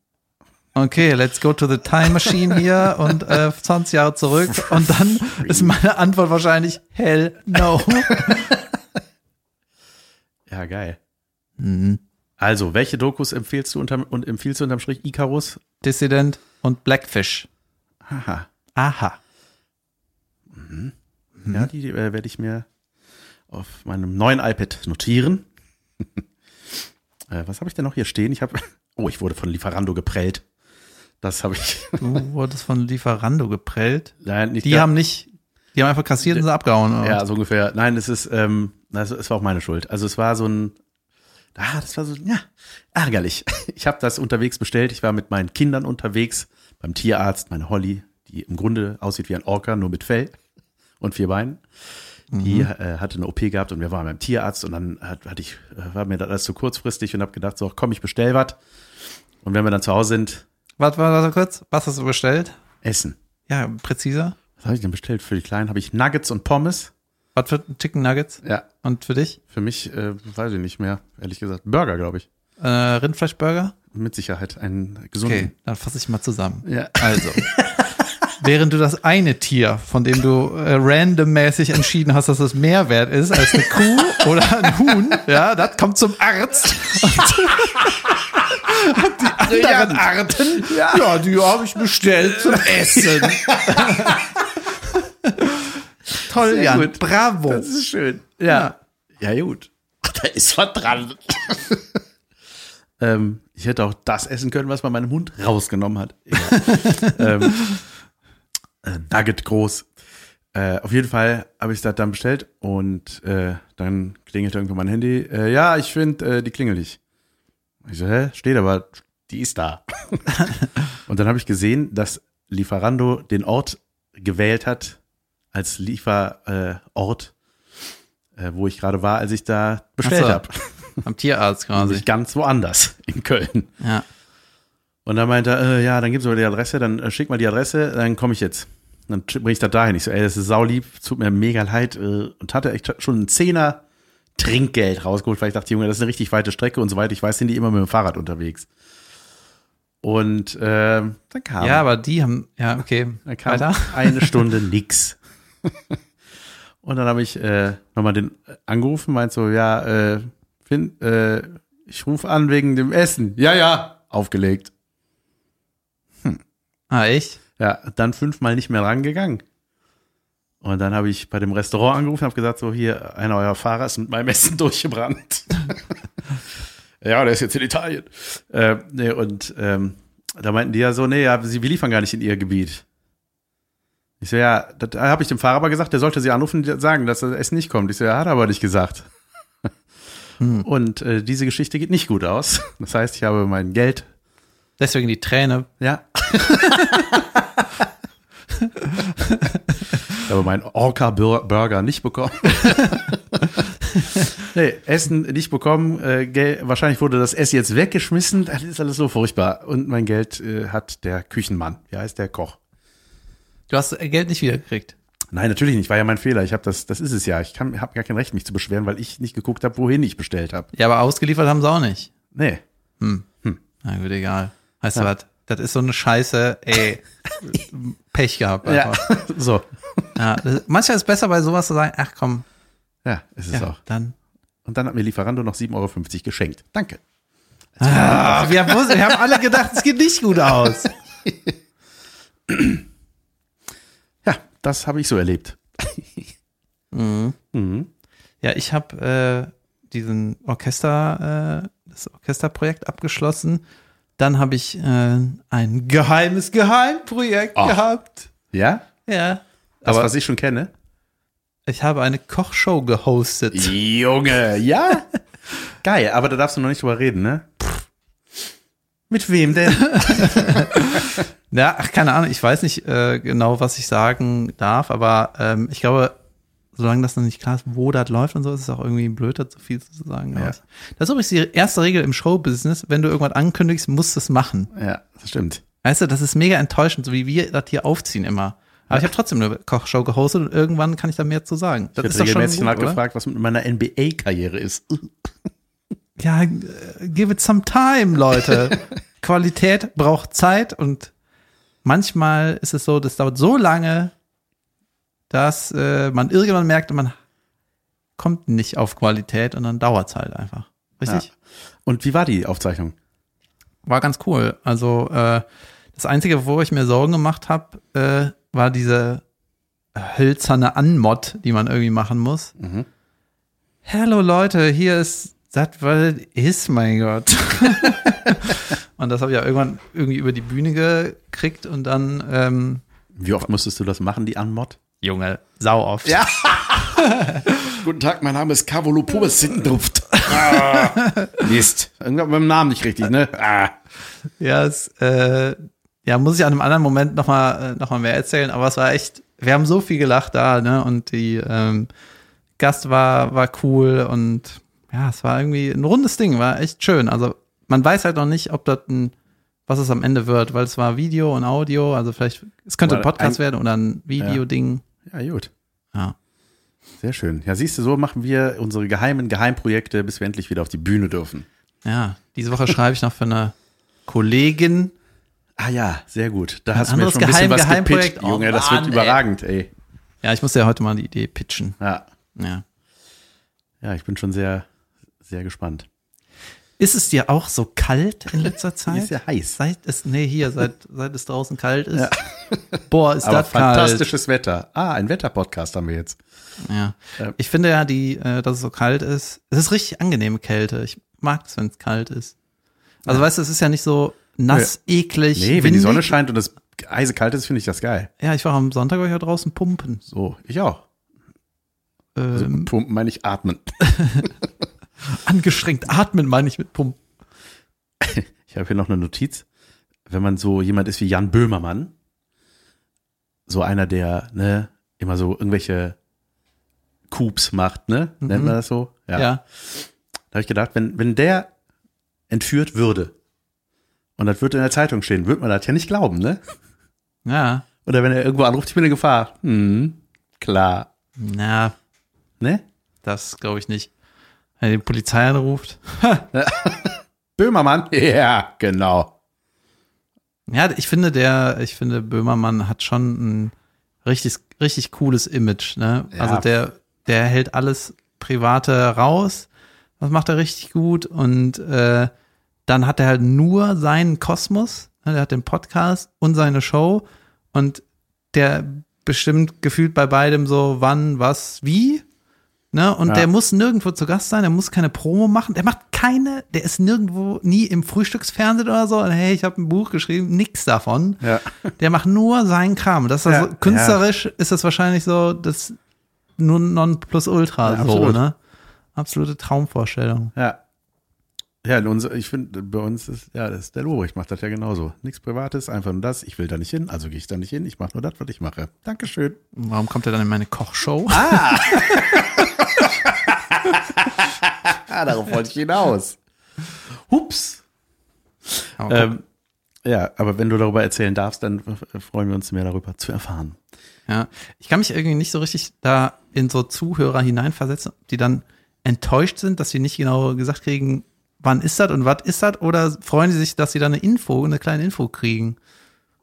Okay, let's go to the time machine hier und äh, 20 Jahre zurück. Und dann ist meine Antwort wahrscheinlich hell no. *laughs* Ja, geil. Mhm. Also, welche Dokus empfiehlst du unterm, und empfiehlst du unterm Strich Icarus? Dissident und Blackfish. Haha. Aha. Ja, die äh, werde ich mir auf meinem neuen iPad notieren. *laughs* äh, was habe ich denn noch hier stehen? Ich habe, *laughs* oh, ich wurde von Lieferando geprellt. Das habe ich. *laughs* Du wurdest von Lieferando geprellt. Nein, nicht Die da- haben nicht, die haben einfach kassiert und sind abgehauen. Oder? ja so ungefähr. Nein, es ist, ähm, also es war auch meine Schuld. Also es war so ein, ah, das war so, ja, ärgerlich. *laughs* Ich habe das unterwegs bestellt. Ich war mit meinen Kindern unterwegs beim Tierarzt, meine Holly, die im Grunde aussieht wie ein Orca, nur mit Fell *laughs* und vier Beinen. Die äh, hatte eine OP gehabt und wir waren beim Tierarzt und dann hat, hatte ich, äh, war mir das alles zu kurzfristig und habe gedacht, so, komm, ich bestell was. Und wenn wir dann zu Hause sind, Warte, warte, warte kurz. Was hast du bestellt? essen. Ja, präziser. Was habe ich denn bestellt für die Kleinen? Habe ich Nuggets und Pommes? Was für Chicken Nuggets? Ja. Und für dich? Für mich, äh, weiß ich nicht mehr, ehrlich gesagt. Burger, glaube ich. Äh, Rindfleischburger? Mit Sicherheit einen gesunden. Okay, dann fasse ich mal zusammen. Ja. Also. *laughs* Während du das eine Tier, von dem du äh, randommäßig entschieden hast, dass es mehr wert ist als eine Kuh oder ein Huhn, ja, das kommt zum Arzt. *laughs* Und die anderen Arten, ja, die habe ich bestellt zum *laughs* Essen. Toll, Sehr Jan. gut. Bravo. Das ist schön. Ja. Ja, gut. *laughs* Da ist was dran. ähm, ich hätte auch das essen können, was man meinem Hund rausgenommen hat. *laughs* Ähm, äh, Nugget groß. Äh, auf jeden Fall habe ich das dann bestellt und äh, dann klingelt irgendwo mein Handy. Äh, ja, ich finde äh, die Klingel nicht. Ich so, hä? Steht aber, die ist da. *laughs* und dann habe ich gesehen, dass Lieferando den Ort gewählt hat als Lieferort, äh, äh, wo ich gerade war, als ich da bestellt so. habe. Am Tierarzt *laughs* quasi. Nämlich ganz woanders in Köln. Ja. Und dann meinte er, äh, ja, dann gib's aber die Adresse, dann äh, schick mal die Adresse, dann komme ich jetzt. Dann bringe ich das dahin. Ich so, ey, das ist saulieb, tut mir mega leid. Äh, und hatte echt schon einen Zehner Trinkgeld rausgeholt, weil ich dachte, Junge, das ist eine richtig weite Strecke und so weiter. Ich weiß, sind die immer mit dem Fahrrad unterwegs. Und äh, dann kam, ja, aber die haben, ja, okay. dann kam Weiter. eine Stunde *laughs* nix. und dann habe ich äh, nochmal den angerufen, meint so, ja, äh, Finn, äh, ich rufe an wegen dem Essen. Ja, ja, aufgelegt. Ah, echt? Ja, dann fünfmal nicht mehr rangegangen. Und dann habe ich bei dem Restaurant angerufen und habe gesagt, so hier, einer eurer Fahrer ist mit meinem Essen *laughs* durchgebrannt. *laughs* ja, der ist jetzt in Italien. Äh, nee, und ähm, da meinten die ja so, nee, ja, sie, wir liefern gar nicht in ihr Gebiet. Ich so, ja, da habe ich dem Fahrer aber gesagt, der sollte sie anrufen und sagen, dass das Essen nicht kommt. Ich so, ja, hat er aber nicht gesagt. *laughs* Hm. Und äh, diese Geschichte geht nicht gut aus. Das heißt, ich habe mein Geld. Deswegen die Träne. Ja. Ich habe meinen Orca-Burger nicht bekommen. *laughs* nee, Essen nicht bekommen. Äh, wahrscheinlich wurde das Essen jetzt weggeschmissen. Das ist alles so furchtbar. Und mein Geld äh, hat der Küchenmann. Wie heißt der Koch? Du hast Geld nicht wiedergekriegt. Nein, natürlich nicht. War ja mein Fehler. Ich habe das, das ist es ja. Ich habe gar kein Recht, mich zu beschweren, weil ich nicht geguckt habe, wohin ich bestellt habe. Ja, aber ausgeliefert haben sie auch nicht. Nee. Hm. hm. Na gut, egal. Heißt ja. du was? Das ist so eine Scheiße, ey, *laughs* Pech gehabt einfach. Ja, *laughs* so. Ja, das, manchmal ist es besser bei sowas zu sagen, ach komm. Ja, ist es ja, auch. Dann. Und dann hat mir Lieferando noch 7,50 Euro geschenkt. Danke. Ah, wir, haben, wir haben alle gedacht, es geht nicht gut aus. *laughs* ja, das habe ich so erlebt. Mhm. Mhm. Ja, ich habe äh, diesen Orchester, äh, das Orchesterprojekt abgeschlossen dann habe ich äh, ein geheimes Geheimprojekt Ach. gehabt. Ja? Ja. Das, Aber was ich schon kenne? ich habe eine Kochshow gehostet. Junge, ja? *laughs* Geil, aber da darfst du noch nicht drüber reden, ne? Mit wem denn? *laughs* Ja, ach, keine Ahnung, ich weiß nicht äh, genau, was ich sagen darf, aber ähm, ich glaube, solange das noch nicht klar ist, wo das läuft und so, ist es auch irgendwie blöd, dazu viel zu sagen. Ja. Das ist übrigens die erste Regel im Showbusiness, wenn du irgendwas ankündigst, musst du es machen. ja, das stimmt. Weißt du, das ist mega enttäuschend, so wie wir das hier aufziehen immer. Aber ich habe trotzdem eine Kochshow gehostet und irgendwann kann ich da mehr zu sagen. Das Ich ist habe regelmäßig nachgefragt, was mit meiner NBA-Karriere ist. *laughs* Ja, give it some time, Leute. *laughs* Qualität braucht Zeit und manchmal ist es so, das dauert so lange, dass äh, man irgendwann merkt, man kommt nicht auf Qualität und dann dauert's halt einfach. Richtig? Ja. Und wie war die Aufzeichnung? War ganz cool. Also äh, das Einzige, wo ich mir Sorgen gemacht habe, äh, war diese hölzerne Anmod, die man irgendwie machen muss. Mhm. Hallo Leute, hier ist das, was ist, mein Gott. *laughs* und das habe ich ja irgendwann irgendwie über die Bühne gekriegt und dann, ähm, Wie oft musstest du das machen, die Anmod? Junge, sau oft. Ja. *laughs* Guten Tag, mein Name ist Cavolo Pobes Sittendruft. Ah, Mist. Irgendwann beim Namen nicht richtig, ne? Ah. Ja, es, äh, ja, muss ich an einem anderen Moment nochmal noch mal mehr erzählen, aber es war echt, wir haben so viel gelacht da, ne? Und die ähm, Gast war, war cool und ja, es war irgendwie ein rundes Ding, war echt schön. Also man weiß halt noch nicht, ob das ein, was es am Ende wird, weil es war Video und Audio, also vielleicht, es könnte ein Podcast ein- werden oder ein Videoding. Ja, gut. Ja. Sehr schön. Ja, siehst du, so machen wir unsere geheimen Geheimprojekte, bis wir endlich wieder auf die Bühne dürfen. Ja, diese Woche schreibe ich noch für eine Kollegin. Ah ja, sehr gut. Da Ein hast du mir schon ein bisschen Geheim- was Geheimprojekt. gepitcht, Junge. Oh das Mann, wird überragend, ey. Ja, ich muss ja heute mal die Idee pitchen. Ja. Ja. ja, ich bin schon sehr, sehr gespannt. Ist es dir auch so kalt in letzter *laughs* Zeit? Ist ja heiß. Seit es, nee, hier, seit, seit es draußen kalt ist. *laughs* Boah, ist Aber das kalt. fantastisches Wetter. Ah, ein Wetterpodcast haben wir jetzt. Ja. Ja. Ich finde ja, die, äh, dass es so kalt ist. Es ist richtig angenehme Kälte. Ich mag es, wenn es kalt ist. Also weißt du, es ist ja nicht so nass, eklig. Nee, wenn die windig. Sonne scheint und es eisekalt ist, finde ich das geil. Ja, ich war am Sonntag ich ja draußen pumpen. So, ich auch. Also, Ähm, Pumpen meine ich atmen. *laughs* angestrengt atmen meine ich mit Pumpen. *laughs* Ich habe hier noch eine Notiz. Wenn man so jemand ist wie Jan Böhmermann, so einer, der ne, immer so irgendwelche Coups macht, ne? Nennt man das so? Ja. Da habe ich gedacht, wenn, wenn der entführt würde und das würde in der Zeitung stehen, würde man das ja nicht glauben, ne? *laughs* Ja. Oder wenn er irgendwo anruft, ich bin in Gefahr. Hm, klar. Na, Ne? das glaube ich nicht. Er die Polizei anruft. *laughs* Böhmermann? Ja, genau. Ja, ich finde, der, ich finde, Böhmermann hat schon ein richtig, richtig cooles Image, ne? Ja. Also der, der hält alles Private raus. Das macht er richtig gut und äh, dann hat er halt nur seinen Kosmos. Ne, Der hat den Podcast und seine Show und der bestimmt gefühlt bei beidem so, wann, was, wie. Ne? Und Ja. der muss nirgendwo zu Gast sein, der muss keine Promo machen, der macht keine, der ist nirgendwo nie im Frühstücksfernsehen oder so. Und hey, ich habe ein Buch geschrieben, nix davon. Ja. Der macht nur seinen Kram. Das ist Ja, also, künstlerisch ist das wahrscheinlich so das nur Nonplusultra Ja, so, absolut. ne? Absolute Traumvorstellung. Ja. Ja, ich finde, bei uns ist, ja, das der Lobrecht macht das ja genauso. Nichts Privates, einfach nur das. Ich will da nicht hin, also gehe ich da nicht hin. Ich mache nur das, was ich mache. Dankeschön. Warum kommt er dann in meine Kochshow? Ah, *laughs* darauf wollte ich hinaus. Hups. Aber Ähm, ja, aber wenn du darüber erzählen darfst, dann freuen wir uns mehr darüber zu erfahren. ja. Ich kann mich irgendwie nicht so richtig da in so Zuhörer hineinversetzen, die dann enttäuscht sind, dass sie nicht genau gesagt kriegen, wann ist das und was ist das, oder freuen sie sich, dass sie da eine Info, eine kleine Info kriegen.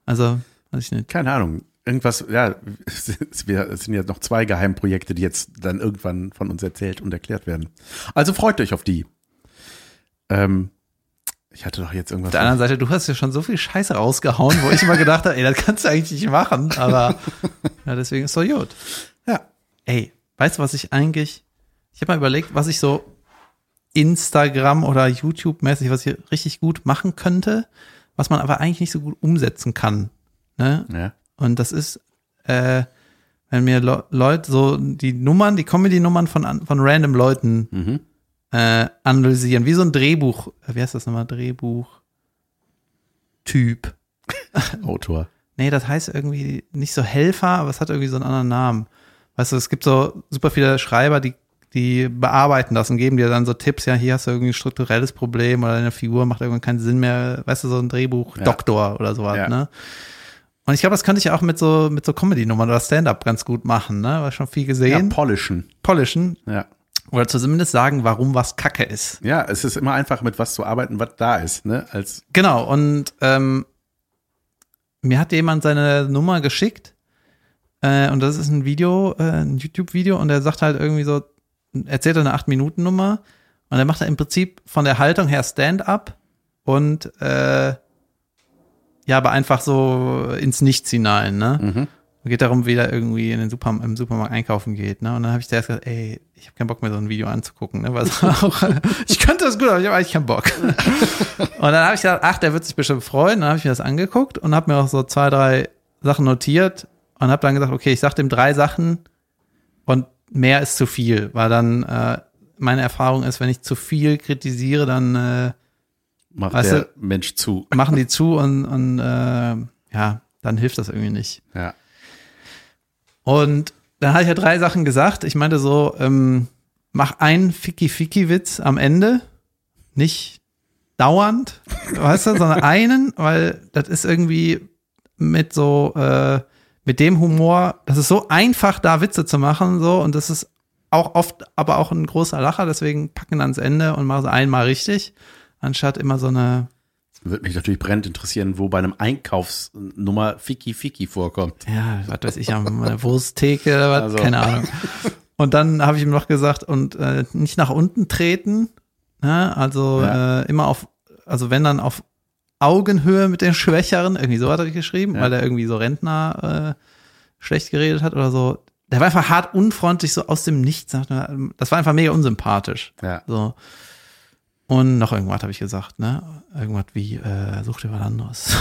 Also, weiß ich nicht. Keine Ahnung. Irgendwas, ja, wir, es sind ja noch zwei Geheimprojekte, die jetzt dann irgendwann von uns erzählt und erklärt werden. Also freut euch auf die. Ähm, ich hatte doch jetzt irgendwas. Auf der anderen Seite, du hast ja schon so viel Scheiße rausgehauen, wo ich immer gedacht habe, ey, das kannst du eigentlich nicht machen, aber *laughs* ja, deswegen ist doch gut. ja. Ey, weißt du, was ich eigentlich, ich habe mal überlegt, was ich so Instagram oder YouTube-mäßig, was ich richtig gut machen könnte, was man aber eigentlich nicht so gut umsetzen kann. Ne? Ja. Und das ist, äh, wenn mir Le Leute so die Nummern, die Comedy-Nummern von, von random Leuten Mhm. äh, analysieren, wie so ein Drehbuch, äh, wie heißt das nochmal, Drehbuch Typ. *laughs* Autor. Nee, das heißt irgendwie nicht so Helfer, aber es hat irgendwie so einen anderen Namen. Weißt du, es gibt so super viele Schreiber, die, die bearbeiten das und geben dir dann so Tipps, ja, hier hast du irgendwie ein strukturelles Problem oder deine Figur macht irgendwann keinen Sinn mehr, weißt du, so ein Drehbuch, Ja. Doktor oder sowas, Ja. ne? Und ich glaube, das könnte ich auch mit so, mit so Comedy-Nummern oder Stand-up ganz gut machen, ne? War schon viel Ja, gesehen. polischen. Polischen. Ja. Oder zumindest sagen, warum was Kacke ist. Ja, es ist immer einfach, mit was zu arbeiten, was da ist, ne? Als, Genau, und ähm, mir hat jemand seine Nummer geschickt äh, und das ist ein Video, äh, ein YouTube-Video und er sagt halt irgendwie so, erzählt eine 8-Minuten-Nummer und er macht da im Prinzip von der Haltung her Stand-up und äh, ja, aber einfach so ins Nichts hinein, ne? mhm. Geht darum, wie er irgendwie in den Superm im Supermarkt einkaufen geht, ne? Und dann habe ich zuerst gesagt, ey, ich habe keinen Bock mehr, so ein Video anzugucken, ne? Weil *laughs* auch, ich könnte das gut, aber ich habe eigentlich keinen Bock. *laughs* und dann habe ich gedacht, ach, der wird sich bestimmt freuen. Dann habe ich mir das angeguckt und habe mir auch so zwei, drei Sachen notiert und habe dann gesagt, okay, ich sag dem drei Sachen und mehr ist zu viel, weil dann äh, meine Erfahrung ist, wenn ich zu viel kritisiere, dann äh, macht der du- Mensch zu. *laughs* machen die zu und, und äh, ja, dann hilft das irgendwie nicht. Ja. Und dann hatte ich ja drei Sachen gesagt. Ich meinte so, ähm, mach einen Ficky-Ficky-Witz am Ende. Nicht dauernd, weißt du, sondern *laughs* einen, weil das ist irgendwie mit so, äh, mit dem Humor, das ist so einfach, da Witze zu machen, so, und das ist auch oft, aber auch ein großer Lacher, deswegen packen ans Ende und machen es einmal richtig, anstatt immer so eine, Würde mich natürlich brennend interessieren, wo bei einem Einkaufsnummer Fiki Fiki vorkommt. ja, was weiß ich, eine Wursttheke oder was, Also. keine Ahnung. *laughs* Und dann habe ich ihm noch gesagt, und äh, nicht nach unten treten, ne? also Ja. äh, immer auf, also wenn dann auf Augenhöhe mit den Schwächeren, irgendwie so hat er geschrieben, Ja. weil er irgendwie so Rentner äh, schlecht geredet hat oder so. Der war einfach hart unfreundlich, so aus dem Nichts. Das war einfach mega unsympathisch. Ja. So. Und noch irgendwas habe ich gesagt, ne? Irgendwas wie, äh, such dir was anderes. *laughs*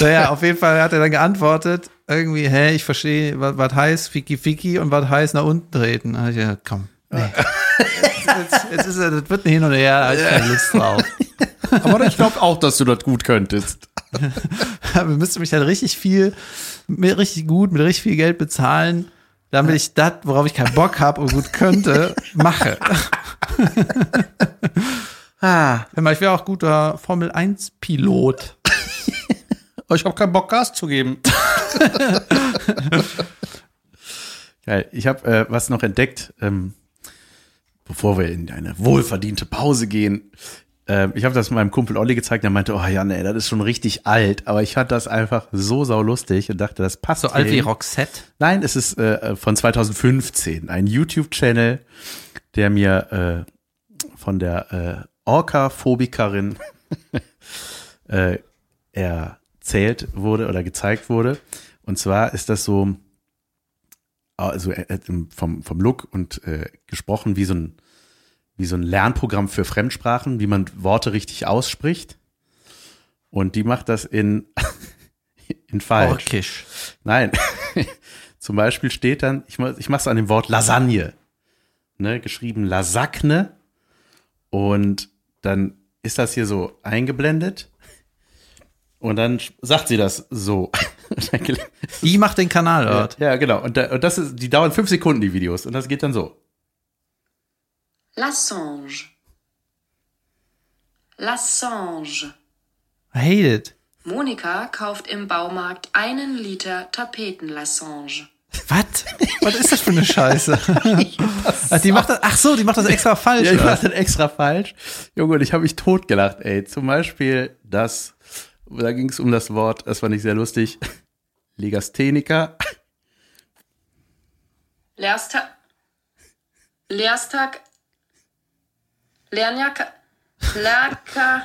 naja, auf jeden Fall hat er dann geantwortet, irgendwie, hä, ich verstehe, was, heißt Fiki Fiki und was heißt nach unten treten. Da hab ich gedacht, komm. Nee. *laughs* jetzt, jetzt, ist er, das wird ein Hin und Her, da hab ich keine Lust drauf. Aber ich glaube auch, dass du das gut könntest. Wir müssten mich dann richtig viel, mit richtig gut, mit richtig viel Geld bezahlen, damit ich das, worauf ich keinen Bock habe und gut könnte, mache. Ah, Ich wäre auch guter Formel 1 Pilot. ich habe keinen Bock, Gas zu geben. *laughs* Geil. Ich habe äh, was noch entdeckt, ähm, bevor wir in eine wohlverdiente Pause gehen. Ähm, ich habe das meinem Kumpel Olli gezeigt, der meinte, oh ja, nee, das ist schon richtig alt. Aber ich fand das einfach so saulustig und dachte, das passt So alt wie hin. Roxette. Nein, es ist äh, von 2015, ein YouTube-Channel, der mir äh, von der äh, Orca-Phobikerin *laughs* äh, erzählt wurde oder gezeigt wurde. Und zwar ist das so, also äh, vom, vom Look und äh, gesprochen wie so ein wie so ein Lernprogramm für Fremdsprachen, wie man Worte richtig ausspricht. Und die macht das in, *laughs* in falsch. Orkisch. Nein. *laughs* Zum Beispiel steht dann, ich, ich mache es an dem Wort Lasagne. Ne, geschrieben Lasagne. Und dann ist das hier so eingeblendet. Und dann sagt sie das so. *laughs* Die macht den Kanal dort. ja, genau. Und, da, und das ist, die dauern fünf Sekunden, die Videos. Und das geht dann so. Lassange. Lassange. I hate it. Monika kauft im Baumarkt einen Liter Tapetenlassange. Was? Was ist das für eine Scheiße? *laughs* Ach, die macht das, ach so, die macht das extra falsch. Ja, ich oder? mach das extra falsch. Junge, und ich habe mich totgelacht, ey. Zum Beispiel das, da ging es um das Wort, das fand ich sehr lustig. *laughs* Legastheniker. Lehrstag. Lehrstag. Lernjacke. Lärka.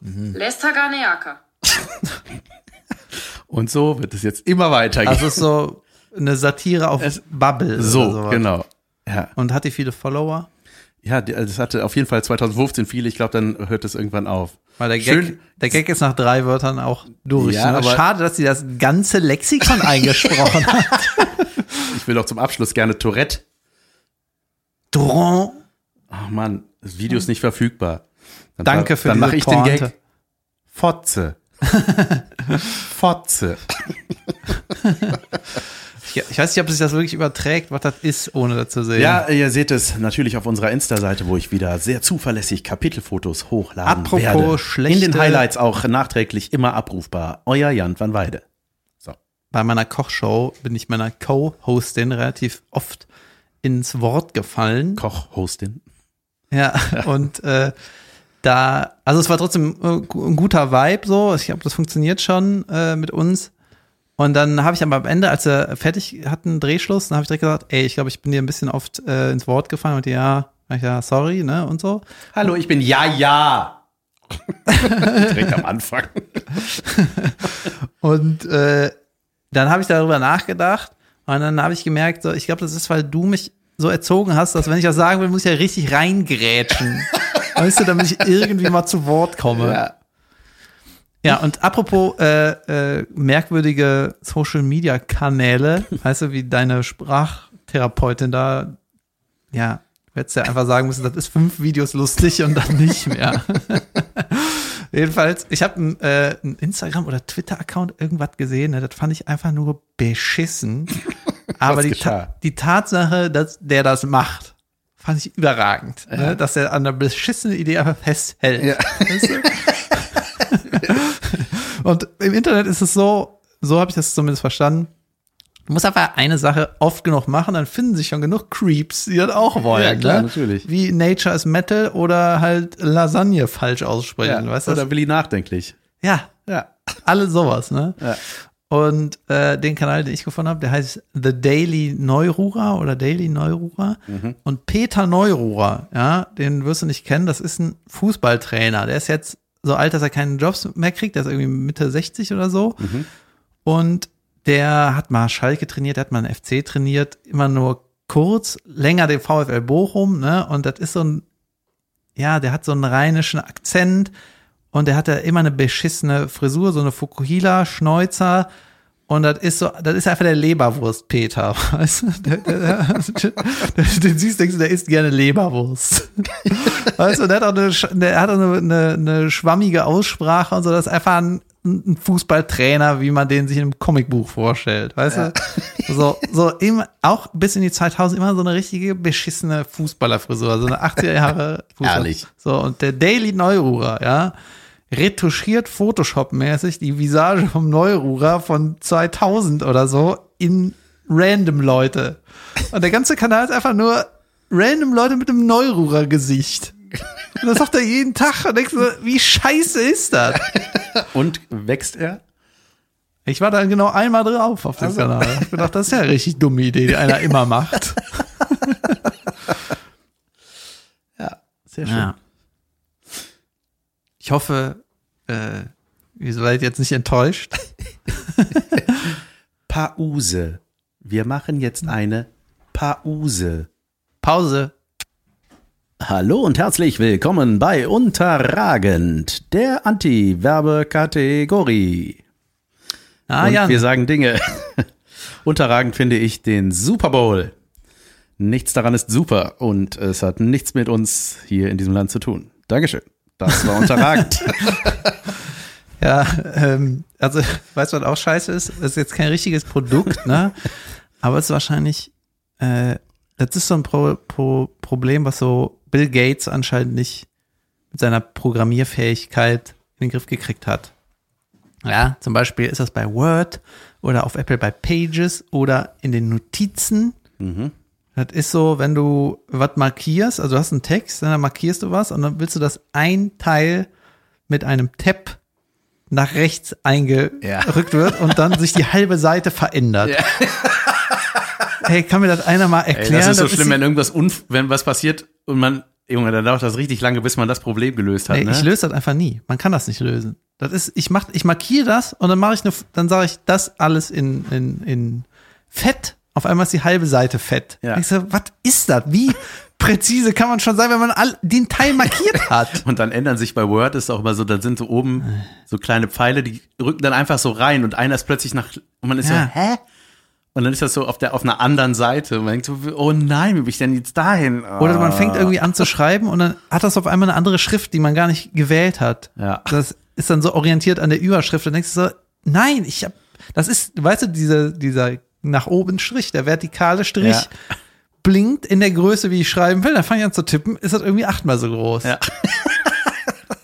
Lestaganeaka. Und so wird es jetzt immer weitergehen. Also es ist so eine Satire auf Es- Bubble. so, genau. Ja, Und hat die viele Follower? Ja, das hatte auf jeden Fall 2015 viele. Ich glaube, dann hört es irgendwann auf. Weil der Gag, der Gag ist nach drei Wörtern auch durch. Ja, ne? aber- Schade, dass sie das ganze Lexikon *laughs* eingesprochen hat. Ich will doch zum Abschluss gerne Tourette. Dron. Ach Mann, das Video ist nicht verfügbar. Dann, Danke für Dann mache ich den Pointe. Gag. Fotze. *laughs* Fotze. *laughs* Ich, ich weiß nicht, ob sich das wirklich überträgt, was das ist, ohne das zu sehen. Ja, ihr seht es natürlich auf unserer Insta-Seite, wo ich wieder sehr zuverlässig Kapitelfotos hochladen Apropos werde. schlechte- In den Highlights auch nachträglich immer abrufbar. Euer Jan van Weide. So. Bei meiner Kochshow bin ich meiner Co-Hostin relativ oft ins Wort gefallen. Koch-Hostin. Ja, *laughs* und äh, da, also es war trotzdem äh, ein guter Vibe so. Ich glaube, das funktioniert schon äh, mit uns. Und dann habe ich aber am Ende, als wir fertig hatten, Drehschluss, dann habe ich direkt gesagt, ey, ich glaube, ich bin dir ein bisschen oft äh, ins Wort gefallen und ja, sag ich, ja, sorry, ne, und so. Hallo, ich bin Ja, ja. *laughs* Direkt am Anfang. *laughs* Und äh, dann habe ich darüber nachgedacht und dann habe ich gemerkt, so, ich glaube, das ist, weil du mich so erzogen hast, dass wenn ich was sagen will, muss ich ja richtig reingrätschen. *laughs* weißt du, damit ich irgendwie mal zu Wort komme. Ja. Ja, und apropos äh, äh, merkwürdige Social Media Kanäle, *laughs* weißt du, wie deine Sprachtherapeutin da, ja, du hättest ja einfach sagen müssen, das ist fünf Videos lustig und dann nicht mehr. *laughs* Jedenfalls, ich habe einen äh, ein Instagram- oder Twitter-Account irgendwas gesehen, ne, das fand ich einfach nur beschissen. *laughs* Aber die? Ta die Tatsache, dass der das macht, fand ich überragend. Ne, dass er an einer beschissenen Idee einfach festhält. Ja. Weißt du? Und im Internet ist es so, so habe ich das zumindest verstanden. Du musst einfach eine Sache oft genug machen, dann finden sich schon genug Creeps, die das auch wollen. Ja, klar, ne? natürlich. Wie Nature is Metal oder halt Lasagne falsch aussprechen. ja. weißt du? Oder Willi nachdenklich. Ja, Ja. alle sowas, ne? Ja. Und äh, den Kanal, den ich gefunden habe, der heißt The Daily Neururer oder Daily Neururer. Und Peter Neururer, ja, den wirst du nicht kennen, das ist ein Fußballtrainer. Der ist jetzt so alt, dass er keinen Jobs mehr kriegt, der ist irgendwie Mitte 60 oder so. Und der hat mal Schalke trainiert, der hat mal einen FC trainiert, immer nur kurz, länger den VfL Bochum, ne? Und das ist so ein, ja, der hat so einen rheinischen Akzent und der hat ja immer eine beschissene Frisur, so eine Fukuhila-Schnäuzer. Und das ist so, das ist einfach der Leberwurst-Peter, *laughs* weißt du? Der, der, der, den siehst, denkst du, der isst gerne Leberwurst. *laughs* Weißt du, der hat auch eine, der hat auch eine, eine, eine schwammige Aussprache und so, das ist einfach ein, ein Fußballtrainer, wie man den sich in einem Comicbuch vorstellt, weißt du? So, so immer, auch bis in die 2000 immer so eine richtige beschissene Fußballerfrisur, so eine 80er Jahre *laughs* Fußball. Ehrlich. So, und der Daily Neururer, ja, retuschiert Photoshop-mäßig die Visage vom Neururer von 2000 oder so in random Leute. Und der ganze Kanal ist einfach nur random Leute mit einem Neururer-Gesicht. Und das sagt er jeden Tag und denkst du, wie scheiße ist das? Und wächst er? Ich war da genau einmal drauf auf dem Also. Kanal. Ich gedacht, das ist ja eine richtig dumme Idee, die einer immer macht. *laughs* Sehr schön. Ja. Ich hoffe, äh, ihr seid jetzt nicht enttäuscht. *laughs* Pause. Wir machen jetzt eine Pause. Pause. Hallo und herzlich willkommen bei Unterragend, der Anti-Werbekategorie. Ah, und Jan. wir sagen Dinge. *laughs* Unterragend finde ich den Super Bowl. Nichts daran ist super und es hat nichts mit uns hier in diesem Land zu tun. Dankeschön. Das war unterragend. *laughs* Ja, ähm, also, weißt du, was auch scheiße ist? Das ist jetzt kein richtiges Produkt, ne? Aber es ist wahrscheinlich, äh, das ist so ein Pro Pro Problem, was so Bill Gates anscheinend nicht mit seiner Programmierfähigkeit in den Griff gekriegt hat. Ja, zum Beispiel ist das bei Word oder auf Apple bei Pages oder in den Notizen. Das ist so, wenn du was markierst, also du hast einen Text, dann markierst du was und dann willst du, dass ein Teil mit einem Tab nach rechts eingerückt wird und dann sich die halbe Seite verändert. *laughs* Hey, kann mir das einer mal Ey, erklären? das ist so Das schlimm, die- wenn irgendwas, unf wenn was passiert und man, Junge, dann dauert das richtig lange, bis man das Problem gelöst hat. Nee, ne? ich löse das einfach nie. Man kann das nicht lösen. Das ist, ich mach, ich markiere das und dann mache ich eine, dann sage ich das alles in, in, in Fett. Auf einmal ist die halbe Seite fett. Ja. Ich so, was ist das? Wie *laughs* präzise kann man schon sein, wenn man all, den Teil markiert hat? *laughs* Und dann ändern sich bei Word ist auch immer so, dann sind so oben so kleine Pfeile, die rücken dann einfach so rein und einer ist plötzlich nach, und man ist Ja. so, hä? Und dann ist das so auf der, auf einer anderen Seite. Und man denkt so, oh nein, wie bin ich denn jetzt dahin? Oder man Ah. fängt irgendwie an zu schreiben und dann hat das auf einmal eine andere Schrift, die man gar nicht gewählt hat. Ja. Das ist dann so orientiert an der Überschrift. Und denkst du so, nein, ich hab, das ist, weißt du, dieser, dieser nach oben Strich, der vertikale Strich, Ja. blinkt in der Größe, wie ich schreiben will. Dann fange ich an zu tippen, ist das irgendwie achtmal so groß. Ja. *laughs*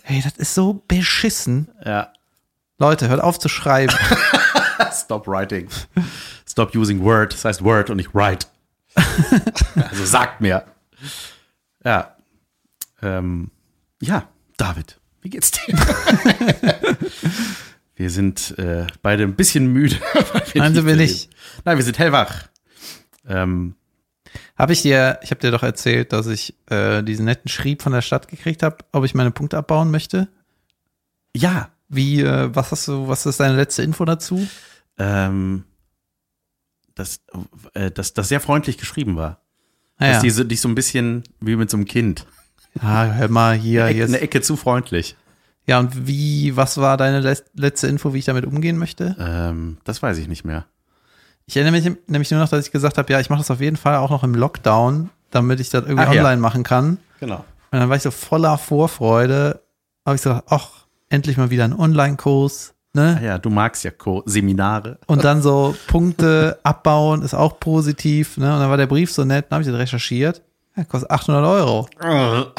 Hey, das ist so beschissen. Ja. Leute, hört auf zu schreiben. *laughs* Stop writing. Stop using Word. Das heißt Word und nicht write. *laughs* also sagt mir. Ja. Ähm, ja, David, wie geht's dir? Wir sind äh, beide ein bisschen müde. *laughs* Nein, sind wir nicht. Nein, wir sind hellwach. Ähm, Habe ich dir, ich habe dir doch erzählt, dass ich äh, diesen netten Schrieb von der Stadt gekriegt habe, ob ich meine Punkte abbauen möchte. ja, Wie, äh, was hast du, was ist deine letzte Info dazu? ähm, dass, äh, dass das sehr freundlich geschrieben war. Naja. Dass die so, dich so ein bisschen wie mit so einem Kind. ah, hör mal hier, hier Eine ist, Ecke zu freundlich. Ja, und wie, was war deine le- letzte Info, wie ich damit umgehen möchte? Ähm, das weiß ich nicht mehr. Ich erinnere mich nämlich nur noch, dass ich gesagt habe, ja, ich mache das auf jeden Fall auch noch im Lockdown, damit ich das irgendwie Ach ja. online machen kann. Genau. Und dann war ich so voller Vorfreude, habe ich so, ach, endlich mal wieder ein Online-Kurs, ne? Ah ja, du magst ja Co Seminare. Und dann so *laughs* Punkte abbauen ist auch positiv, ne? Und dann war der Brief so nett, dann habe ich das recherchiert. Ja, kostet 800 Euro. *laughs*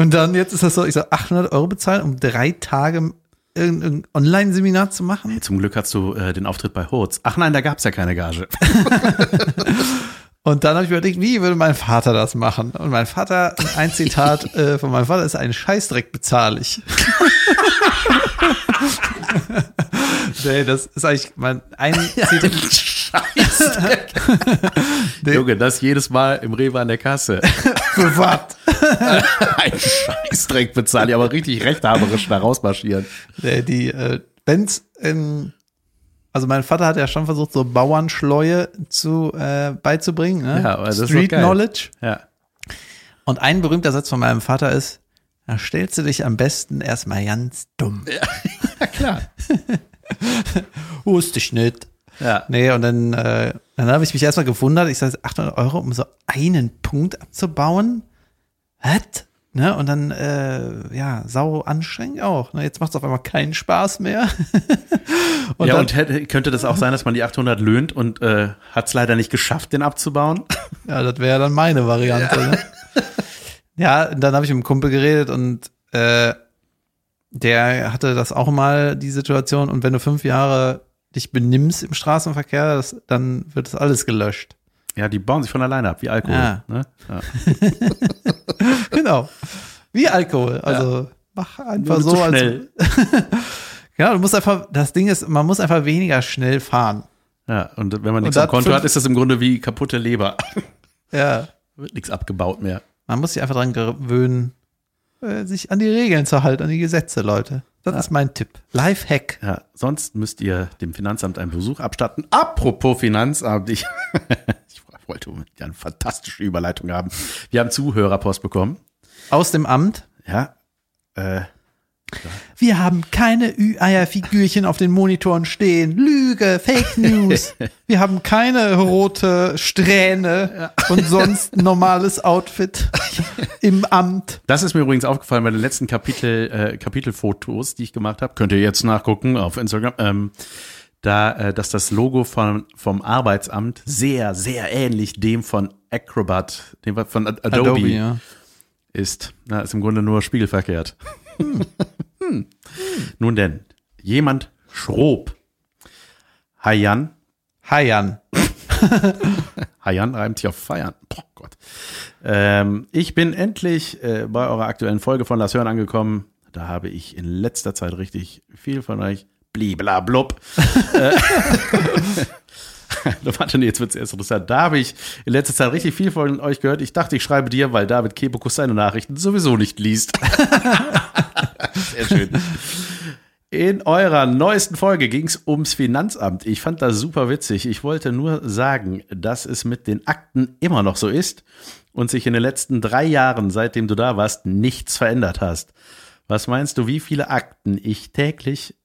Und dann jetzt ist das so, ich so 800 Euro bezahlen, um drei Tage irgendein Online-Seminar zu machen. Zum Glück hast du äh, den Auftritt bei Hurz. Ach nein, da gab's ja keine Gage. *laughs* Und dann habe ich mir überlegt, wie würde mein Vater das machen? Und mein Vater, ein Zitat *laughs* äh, von meinem Vater ist, einen Scheißdreck bezahle ich. *laughs* nee, das ist eigentlich mein ein *laughs* Zitat. Scheiße. *laughs* Junge, das jedes Mal im Rewe an der Kasse. *laughs* Für was? Ein Scheißdreck bezahlen, die aber richtig rechthaberisch da rausmarschieren. Nee, die, äh, wenn's in, also mein Vater hat ja schon versucht, so Bauernschleue zu äh, beizubringen, ne? Ja, aber das ist doch Street geil. Knowledge. Ja. Und ein berühmter Satz von meinem Vater ist, da stellst du dich am besten erstmal ganz dumm. Ja, klar. *laughs* Wusste ich nicht. Ja. Nee, und dann, äh, dann habe ich mich erstmal gewundert. Ich sage, 800 Euro, um so einen Punkt abzubauen? Was? Ne? Und dann, äh, ja, sau anstrengend auch. Ne? Jetzt macht es auf einmal keinen Spaß mehr. *laughs* und ja, dann, und hätte, könnte das auch sein, dass man die 800 löhnt und äh, hat es leider nicht geschafft, den abzubauen? *laughs* ja, das wäre dann meine Variante. Ja, ne? ja und dann habe ich mit einem Kumpel geredet und äh, der hatte das auch mal, die Situation. Und wenn du fünf Jahre dich benimmst im Straßenverkehr, das, dann wird das alles gelöscht. Ja, die bauen sich von alleine ab, wie Alkohol. Ja. Ne? Ja. *laughs* Genau. Wie Alkohol. Also mach einfach Nur so. zu Als, schnell. ja, *laughs* du musst einfach, das Ding ist, man muss einfach weniger schnell fahren. Ja, und wenn man nichts am Konto hat, ist das im Grunde wie kaputte Leber. Ja. Wird nichts abgebaut mehr. Man muss sich einfach dran gewöhnen, äh, sich an die Regeln zu halten, an die Gesetze, Leute. Das ist mein Tipp. Lifehack. Ja, sonst müsst ihr dem Finanzamt einen Besuch abstatten. Apropos Finanzamt, ich, *laughs* ich wollte eine fantastische Überleitung haben. Wir haben Zuhörerpost bekommen. Aus dem Amt. Ja, äh, Wir haben keine Ü-Eier-Figürchen auf den Monitoren stehen. Lüge, Fake News. *laughs* Wir haben keine rote Strähne und sonst normales Outfit im Amt. das ist mir übrigens aufgefallen bei den letzten Kapitel, äh, Kapitelfotos, die ich gemacht habe. Könnt ihr jetzt nachgucken auf Instagram. Ähm, da, äh, dass das Logo von, vom Arbeitsamt sehr, sehr ähnlich dem von Acrobat, dem von Ad- Adobe, ja. ist. Na, ist im Grunde nur spiegelverkehrt. Hm. Nun denn, jemand schrob. Hayan, Hi Jan. Hayan *laughs* reimt sich auf feiern. Boah Gott. Ähm, ich bin endlich äh, bei eurer aktuellen Folge von Lass Hören angekommen. Da habe ich in letzter Zeit richtig viel von euch bliblablub. äh, *laughs* Warte, nee, jetzt wird's erst interessant. Da habe ich in letzter Zeit richtig viel von euch gehört. Ich dachte, ich schreibe dir, weil David Kebekus seine Nachrichten sowieso nicht liest. *laughs* *laughs* Sehr schön. In eurer neuesten Folge ging es ums Finanzamt. Ich fand das super witzig. Ich wollte nur sagen, dass es mit den Akten immer noch so ist und sich in den letzten drei Jahren, seitdem du da warst, nichts verändert hast. Was meinst du, wie viele Akten ich täglich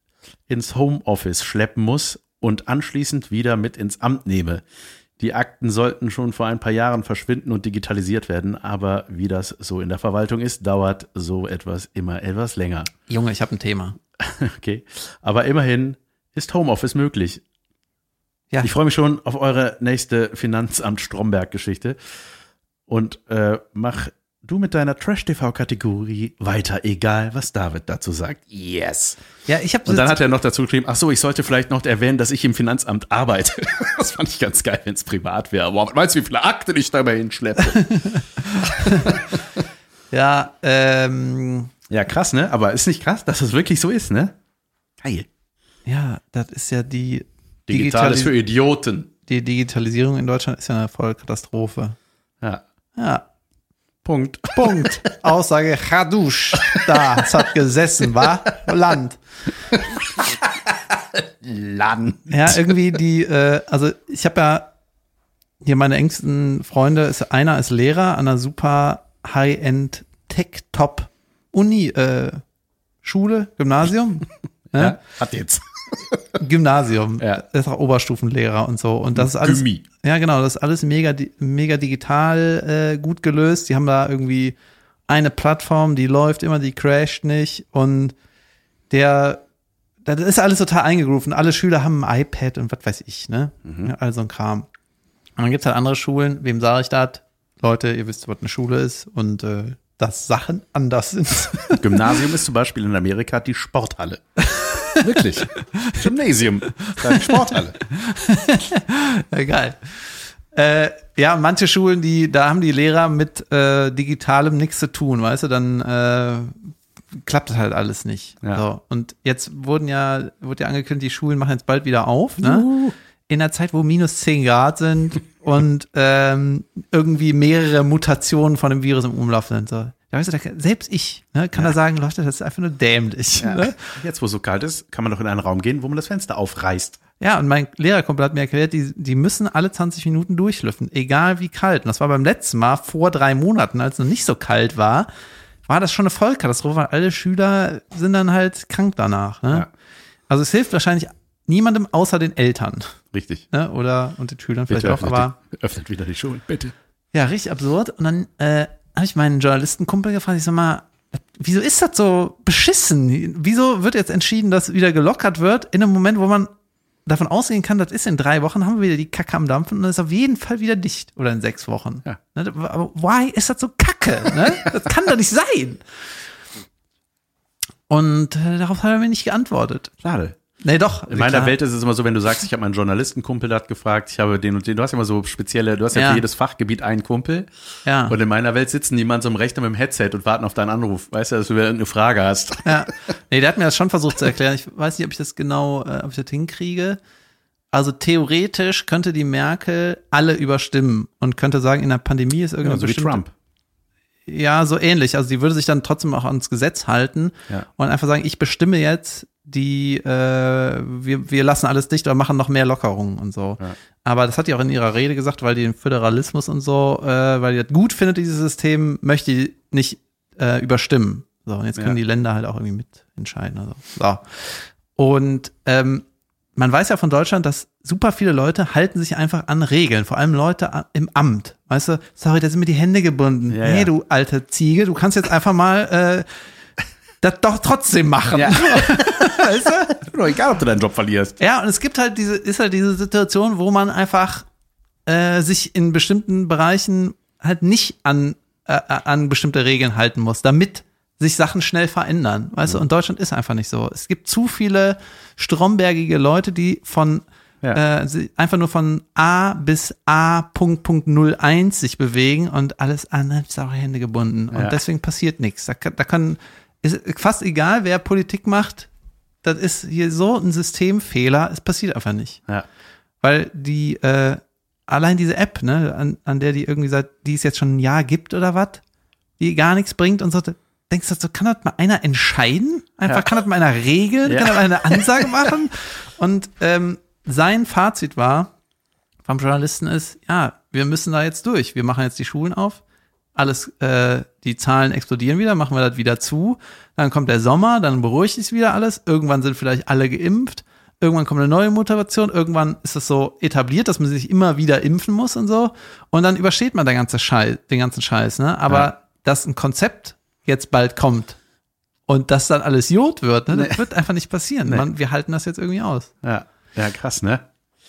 ins Homeoffice schleppen muss und anschließend wieder mit ins Amt nehme? Die Akten sollten schon vor ein paar Jahren verschwinden und digitalisiert werden, aber wie das so in der Verwaltung ist, dauert so etwas immer etwas länger. Junge, ich habe ein Thema. *laughs* Okay. Aber immerhin ist Homeoffice möglich. Ja. Ich freue mich schon auf eure nächste Finanzamt Stromberg-Geschichte. Und äh, mach du mit deiner Trash-TV-Kategorie weiter, egal was David dazu sagt. Yes. Ja, ich habe Und dann hat er noch dazu geschrieben, ach so, ich sollte vielleicht noch erwähnen, dass ich im Finanzamt arbeite. *laughs* Das fand ich ganz geil, wenn es privat wäre. Wow, weißt du, wie viele Akten ich dabei hinschleppe? *laughs* ja, ähm, ja, krass, ne? Aber ist nicht krass, dass es wirklich so ist, ne? Geil. ja, das ist ja die Digital ist für Digitalis- Idioten. die Digitalisierung in Deutschland ist ja eine Vollkatastrophe. Ja. Ja, Punkt. Punkt. Aussage Chadusch. Da, es hat gesessen, war Land. Land. Ja, irgendwie die, äh, also ich habe ja hier meine engsten Freunde, ist, einer ist Lehrer an einer super High-End Tech-Top Uni, äh, Schule, Gymnasium. ne? Ja, hat jetzt. Gymnasium. Ja. Ist auch Oberstufenlehrer und so. Und das ist alles. Gymi. Ja, genau, das ist alles mega, mega digital äh, gut gelöst. Die haben da irgendwie eine Plattform, die läuft immer, die crasht nicht. Und der, das ist alles total eingegroovt. Und alle Schüler haben ein iPad und was weiß ich, ne? Ja, all so ein Kram. Und dann gibt's halt andere Schulen, wem sage ich das? Leute, ihr wisst, was eine Schule ist und äh, dass Sachen anders sind. Gymnasium ist zum Beispiel in Amerika die Sporthalle. *laughs* Wirklich. Gymnasium. Die Sporthalle. Geil. *laughs* Äh, ja, manche Schulen, die, da haben die Lehrer mit äh, Digitalem nichts zu tun, weißt du, dann äh, klappt das halt alles nicht. Ja. So. Und jetzt wurden ja, wurde ja angekündigt, die Schulen machen jetzt bald wieder auf, ne? In der Zeit, wo minus 10 Grad sind und ähm, irgendwie mehrere Mutationen von dem Virus im Umlauf sind. So. Da weißt du, da, selbst ich ne, kann da sagen, Leute, das ist einfach nur dämlich. *laughs* Ne? Jetzt, wo es so kalt ist, kann man doch in einen Raum gehen, wo man das Fenster aufreißt. Ja, und mein Lehrerkumpel hat mir erklärt, die, die müssen alle 20 Minuten durchlüften, egal wie kalt. Und das war beim letzten Mal vor drei Monaten, als es noch nicht so kalt war, war das schon eine Vollkatastrophe, weil alle Schüler sind dann halt krank danach. Ne? Ja. Also es hilft wahrscheinlich niemandem außer den Eltern. Richtig. Ne? Oder und den Schülern vielleicht Bitte auch, öffnet, aber die, öffnet wieder die Schulen, bitte. ja, richtig absurd. Und dann äh, habe ich meinen Journalistenkumpel gefragt, ich sag mal, wieso ist das so beschissen? Wieso wird jetzt entschieden, dass wieder gelockert wird in einem Moment, wo man davon ausgehen kann, das ist in drei Wochen, haben wir wieder die Kacke am Dampfen und das ist auf jeden Fall wieder dicht. Oder in sechs Wochen. Ja. Ne, Aber why ist das so kacke? Ne? Das kann doch nicht sein. Und äh, darauf hat er mir nicht geantwortet. Schade. Nee, doch. In meiner klar. Welt ist es immer so, wenn du sagst, ich habe meinen Journalistenkumpel hat gefragt, ich habe den und den, du hast ja immer so spezielle, du hast ja, Ja. für jedes Fachgebiet einen Kumpel. Ja. Und in meiner Welt sitzen die mal so einem Rechner mit dem Headset und warten auf deinen Anruf. Weißt du, dass du wieder eine Frage hast. Ja. Nee, der hat mir das schon versucht zu erklären. Ich weiß nicht, ob ich das genau, äh, ob ich das hinkriege. Also theoretisch könnte die Merkel alle überstimmen und könnte sagen, in der Pandemie ist irgendeine so wie Trump. Ja, so ähnlich. Also sie würde sich dann trotzdem auch ans Gesetz halten Ja. und einfach sagen, ich bestimme jetzt die, äh, wir, wir lassen alles dicht oder machen noch mehr Lockerungen und so. Ja. Aber das hat die auch in ihrer Rede gesagt, weil die den Föderalismus und so, äh, weil die das gut findet, dieses System, möchte die nicht äh, überstimmen. So, und jetzt können Ja. die Länder halt auch irgendwie mitentscheiden. Also. So. Und ähm, man weiß ja von Deutschland, dass super viele Leute halten sich einfach an Regeln, vor allem Leute im Amt. Weißt du, sorry, da sind mir die Hände gebunden. Ja, nee, ja. du alte Ziege, du kannst jetzt einfach mal äh, das doch trotzdem machen. Ja. *laughs* weißt du? Doch egal, ob du deinen Job verlierst. Ja, und es gibt halt diese, ist halt diese Situation, wo man einfach äh, sich in bestimmten Bereichen halt nicht an, äh, an bestimmte Regeln halten muss, damit sich Sachen schnell verändern. Weißt du, und Deutschland ist einfach nicht so. Es gibt zu viele strombergige Leute, die von Ja. äh, einfach nur von A bis A Punkt Punkt 01 sich bewegen und alles andere ist auch Hände gebunden. Und Ja. deswegen passiert nichts. Da da kann, ist fast egal, wer Politik macht, das ist hier so ein Systemfehler, es passiert einfach nicht. Ja. Weil die, äh, allein diese App, ne, an, an der die irgendwie seit, die es jetzt schon ein Jahr gibt oder was, die gar nichts bringt und so, denkst du, so, kann das mal einer entscheiden? Einfach, Ja. kann das mal einer regeln? Ja. Kann das mal eine Ansage *laughs* machen? Und ähm, sein Fazit war vom Journalisten ist, ja, wir müssen da jetzt durch. Wir machen jetzt die Schulen auf. Alles, äh, die Zahlen explodieren wieder, machen wir das wieder zu. Dann kommt der Sommer, dann beruhigt sich wieder alles. Irgendwann sind vielleicht alle geimpft. Irgendwann kommt eine neue Mutation. Irgendwann ist es so etabliert, dass man sich immer wieder impfen muss und so. Und dann übersteht man den ganzen Scheiß, den ganzen Scheiß, ne? Aber Ja. dass ein Konzept jetzt bald kommt und das dann alles Jod wird, ne? Das wird einfach nicht passieren. Nee. Man, wir halten das jetzt irgendwie aus. Ja. Ja, krass, ne?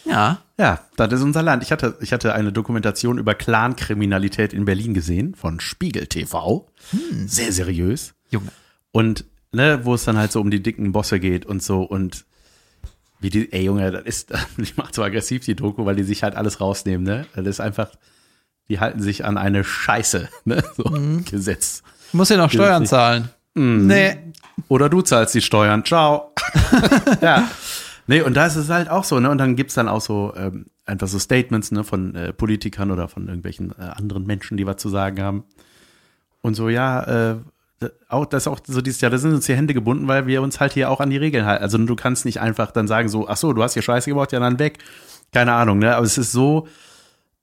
Ja. Ja, das ist unser Land. Ich hatte, ich hatte eine Dokumentation über Clankriminalität in Berlin gesehen von Spiegel TV. Sehr seriös. Junge. Und, ne, wo es dann halt so um die dicken Bosse geht und so und wie die, ey Junge, das ist, *laughs* ich mach so aggressiv die Doku, weil die sich halt alles rausnehmen, ne? Das ist einfach, die halten sich an eine Scheiße, *laughs* ne? So, Gesetz. Ich muss ja noch Steuern zahlen. Mhm. Nee. Oder du zahlst die Steuern. Ciao. *laughs* ja. Nee, und da ist es halt auch so, ne? Und dann gibt's dann auch so ähm, einfach so Statements, ne, von äh, Politikern oder von irgendwelchen äh, anderen Menschen, die was zu sagen haben. Und so, ja, äh, auch das ist auch so dieses Jahr, da sind uns die Hände gebunden, weil wir uns halt hier auch an die Regeln halten. Also du kannst nicht einfach dann sagen, so, ach so, du hast hier Scheiße gebaut, ja dann weg. Keine Ahnung, ne? Aber es ist so,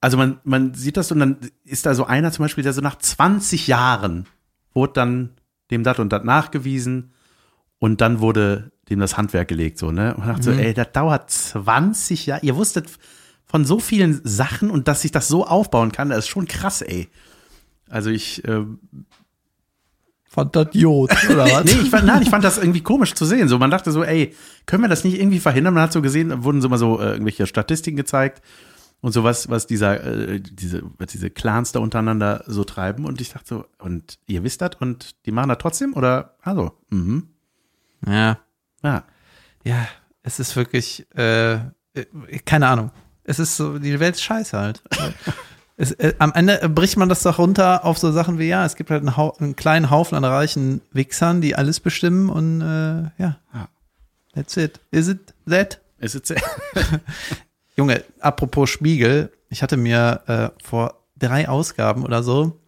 also man, man sieht das und dann ist da so einer zum Beispiel, der so nach 20 Jahren wurde dann dem das und das nachgewiesen und dann wurde dem das Handwerk gelegt, so, ne? Und man dachte so, ey, das dauert 20 Jahre. Ihr wusstet von so vielen Sachen und dass sich das so aufbauen kann, das ist schon krass, ey. Also ich, ähm, Fand das Jod, oder *laughs* was? nee, ich fand, nein, ich fand das irgendwie komisch zu sehen. So, man dachte so, ey, können wir das nicht irgendwie verhindern? Man hat so gesehen, da wurden so mal so äh, irgendwelche Statistiken gezeigt und so was, was dieser, äh, diese, was diese Clans da untereinander so treiben. Und ich dachte so, und ihr wisst das und die machen das trotzdem? Oder, also, mhm. Ja. Ja. Ja, es ist wirklich, äh, äh, keine Ahnung. Es ist so, die Welt ist scheiße halt. *laughs* es, äh, am Ende bricht man das doch runter auf so Sachen wie, ja, es gibt halt einen, Hau einen kleinen Haufen an reichen Wichsern, die alles bestimmen und äh, ja. Ja. That's it. Is it that? Es ist, *laughs* Junge, apropos Spiegel, ich hatte mir äh, vor drei Ausgaben oder so,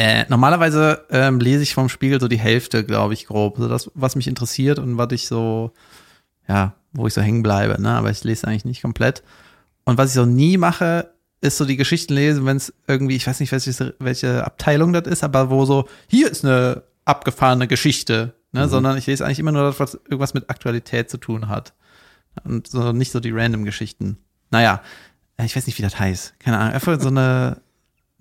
äh, normalerweise ähm, lese ich vom Spiegel so die Hälfte, glaube ich, grob. So das, was mich interessiert und was ich so, ja, wo ich so hängen bleibe, ne? Aber ich lese eigentlich nicht komplett. Und was ich so nie mache, ist so die Geschichten lesen, wenn es irgendwie, ich weiß nicht, welche, welche Abteilung das ist, aber wo so, hier ist eine abgefahrene Geschichte, ne? Sondern ich lese eigentlich immer nur das, was irgendwas mit Aktualität zu tun hat. Und so nicht so die random Geschichten. Naja, ich weiß nicht, wie das heißt. Keine Ahnung. Einfach so eine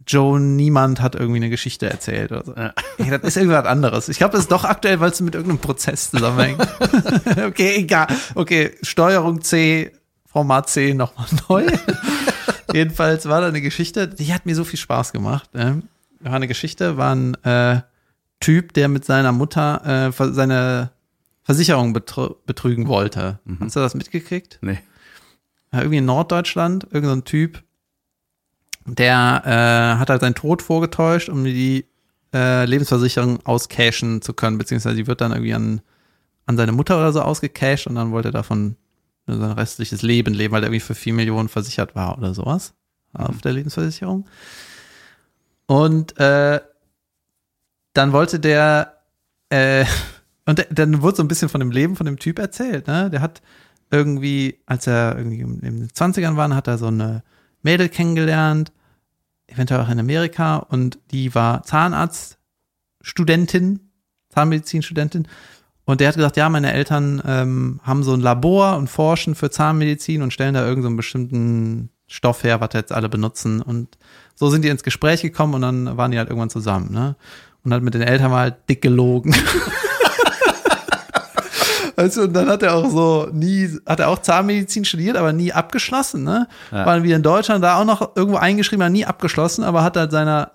Joe Niemand hat irgendwie eine Geschichte erzählt oder so. Ey, das ist irgendwas anderes. Ich glaube, das ist doch aktuell, weil es mit irgendeinem Prozess zusammenhängt. *laughs* okay, egal. Okay, Steuerung C, Format C nochmal neu. *laughs* Jedenfalls war da eine Geschichte, die hat mir so viel Spaß gemacht. Ne? War eine Geschichte, war ein äh, Typ, der mit seiner Mutter äh, seine Versicherung betrü betrügen wollte. Hast du das mitgekriegt? nee. Ja, irgendwie in Norddeutschland, irgendein so Typ, der äh, hat halt seinen Tod vorgetäuscht, um die äh, Lebensversicherung auscashen zu können, beziehungsweise die wird dann irgendwie an, an seine Mutter oder so ausgecasht und dann wollte er davon sein restliches Leben leben, weil er irgendwie für vier Millionen versichert war oder sowas auf der Lebensversicherung. Und äh, dann wollte der, äh, *laughs* und dann wurde so ein bisschen von dem Leben von dem Typ erzählt, ne? Der hat irgendwie, als er irgendwie in den 20ern war, hat er so eine Mädel kennengelernt, eventuell auch in Amerika, und die war Zahnarztstudentin, Zahnmedizinstudentin. Und der hat gesagt, ja, meine Eltern ähm, haben so ein Labor und forschen für Zahnmedizin und stellen da irgendeinen so bestimmten Stoff her, was jetzt alle benutzen. Und so sind die ins Gespräch gekommen und dann waren die halt irgendwann zusammen, ne? Und hat mit den Eltern mal dick gelogen. *laughs* Also, und dann hat er auch so nie, hat er auch Zahnmedizin studiert, aber nie abgeschlossen, ne? Ja. War dann wieder in Deutschland, da auch noch irgendwo eingeschrieben, aber nie abgeschlossen, aber hat halt seiner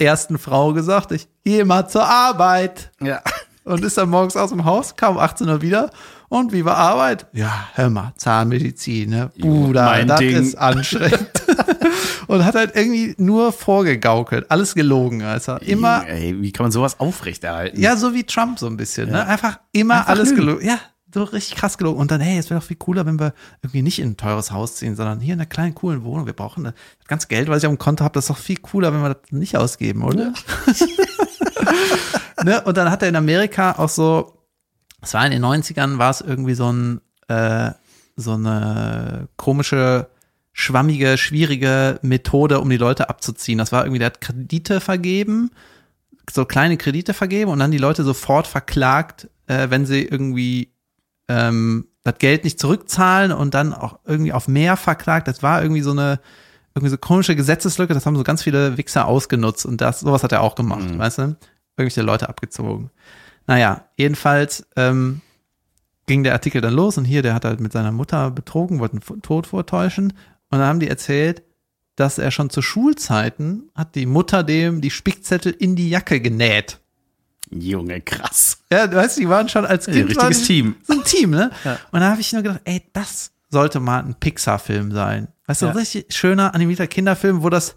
ersten Frau gesagt, ich gehe mal zur Arbeit. Ja. Und ist dann morgens aus dem Haus, kam um 18 Uhr wieder. Und wie war Arbeit? Ja, hör mal, Zahnmedizin, ne? Bruder, das Ding. ist anstrengend. *laughs* und hat halt irgendwie nur vorgegaukelt, alles gelogen, also immer Ey, wie kann man sowas aufrechterhalten? ja, so wie Trump so ein bisschen, ne? Einfach immer Einfach alles lügen. gelogen. Ja, so richtig krass gelogen. Und dann, hey, es wäre doch viel cooler, wenn wir irgendwie nicht in ein teures Haus ziehen, sondern hier in einer kleinen, coolen Wohnung. Wir brauchen das ganze Geld, was ich auf dem Konto habe, das ist doch viel cooler, wenn wir das nicht ausgeben, oder? *laughs* ne? Und dann hat er in Amerika auch so, es war in den 90ern, war es irgendwie so ein, äh, so eine komische, schwammige, schwierige Methode, um die Leute abzuziehen. Das war irgendwie, der hat Kredite vergeben, so kleine Kredite vergeben und dann die Leute sofort verklagt, äh, wenn sie irgendwie ähm, das Geld nicht zurückzahlen und dann auch irgendwie auf mehr verklagt. Das war irgendwie so eine irgendwie so komische Gesetzeslücke, das haben so ganz viele Wichser ausgenutzt und das, sowas hat er auch gemacht, weißt du? Irgendwelche Leute abgezogen. Naja, jedenfalls ähm, ging der Artikel dann los und hier, der hat halt mit seiner Mutter betrogen, wollte einen Tod vortäuschen und dann haben die erzählt, dass er schon zu Schulzeiten hat die Mutter dem die Spickzettel in die Jacke genäht. Junge, krass. Ja, du weißt, die waren schon als Ein Kind richtiges waren Team. So ein Team, ne? Ja. Und da habe ich nur gedacht, ey, das sollte mal ein Pixar-Film sein. Weißt du, Ja. ein richtig schöner animierter Kinderfilm, wo das,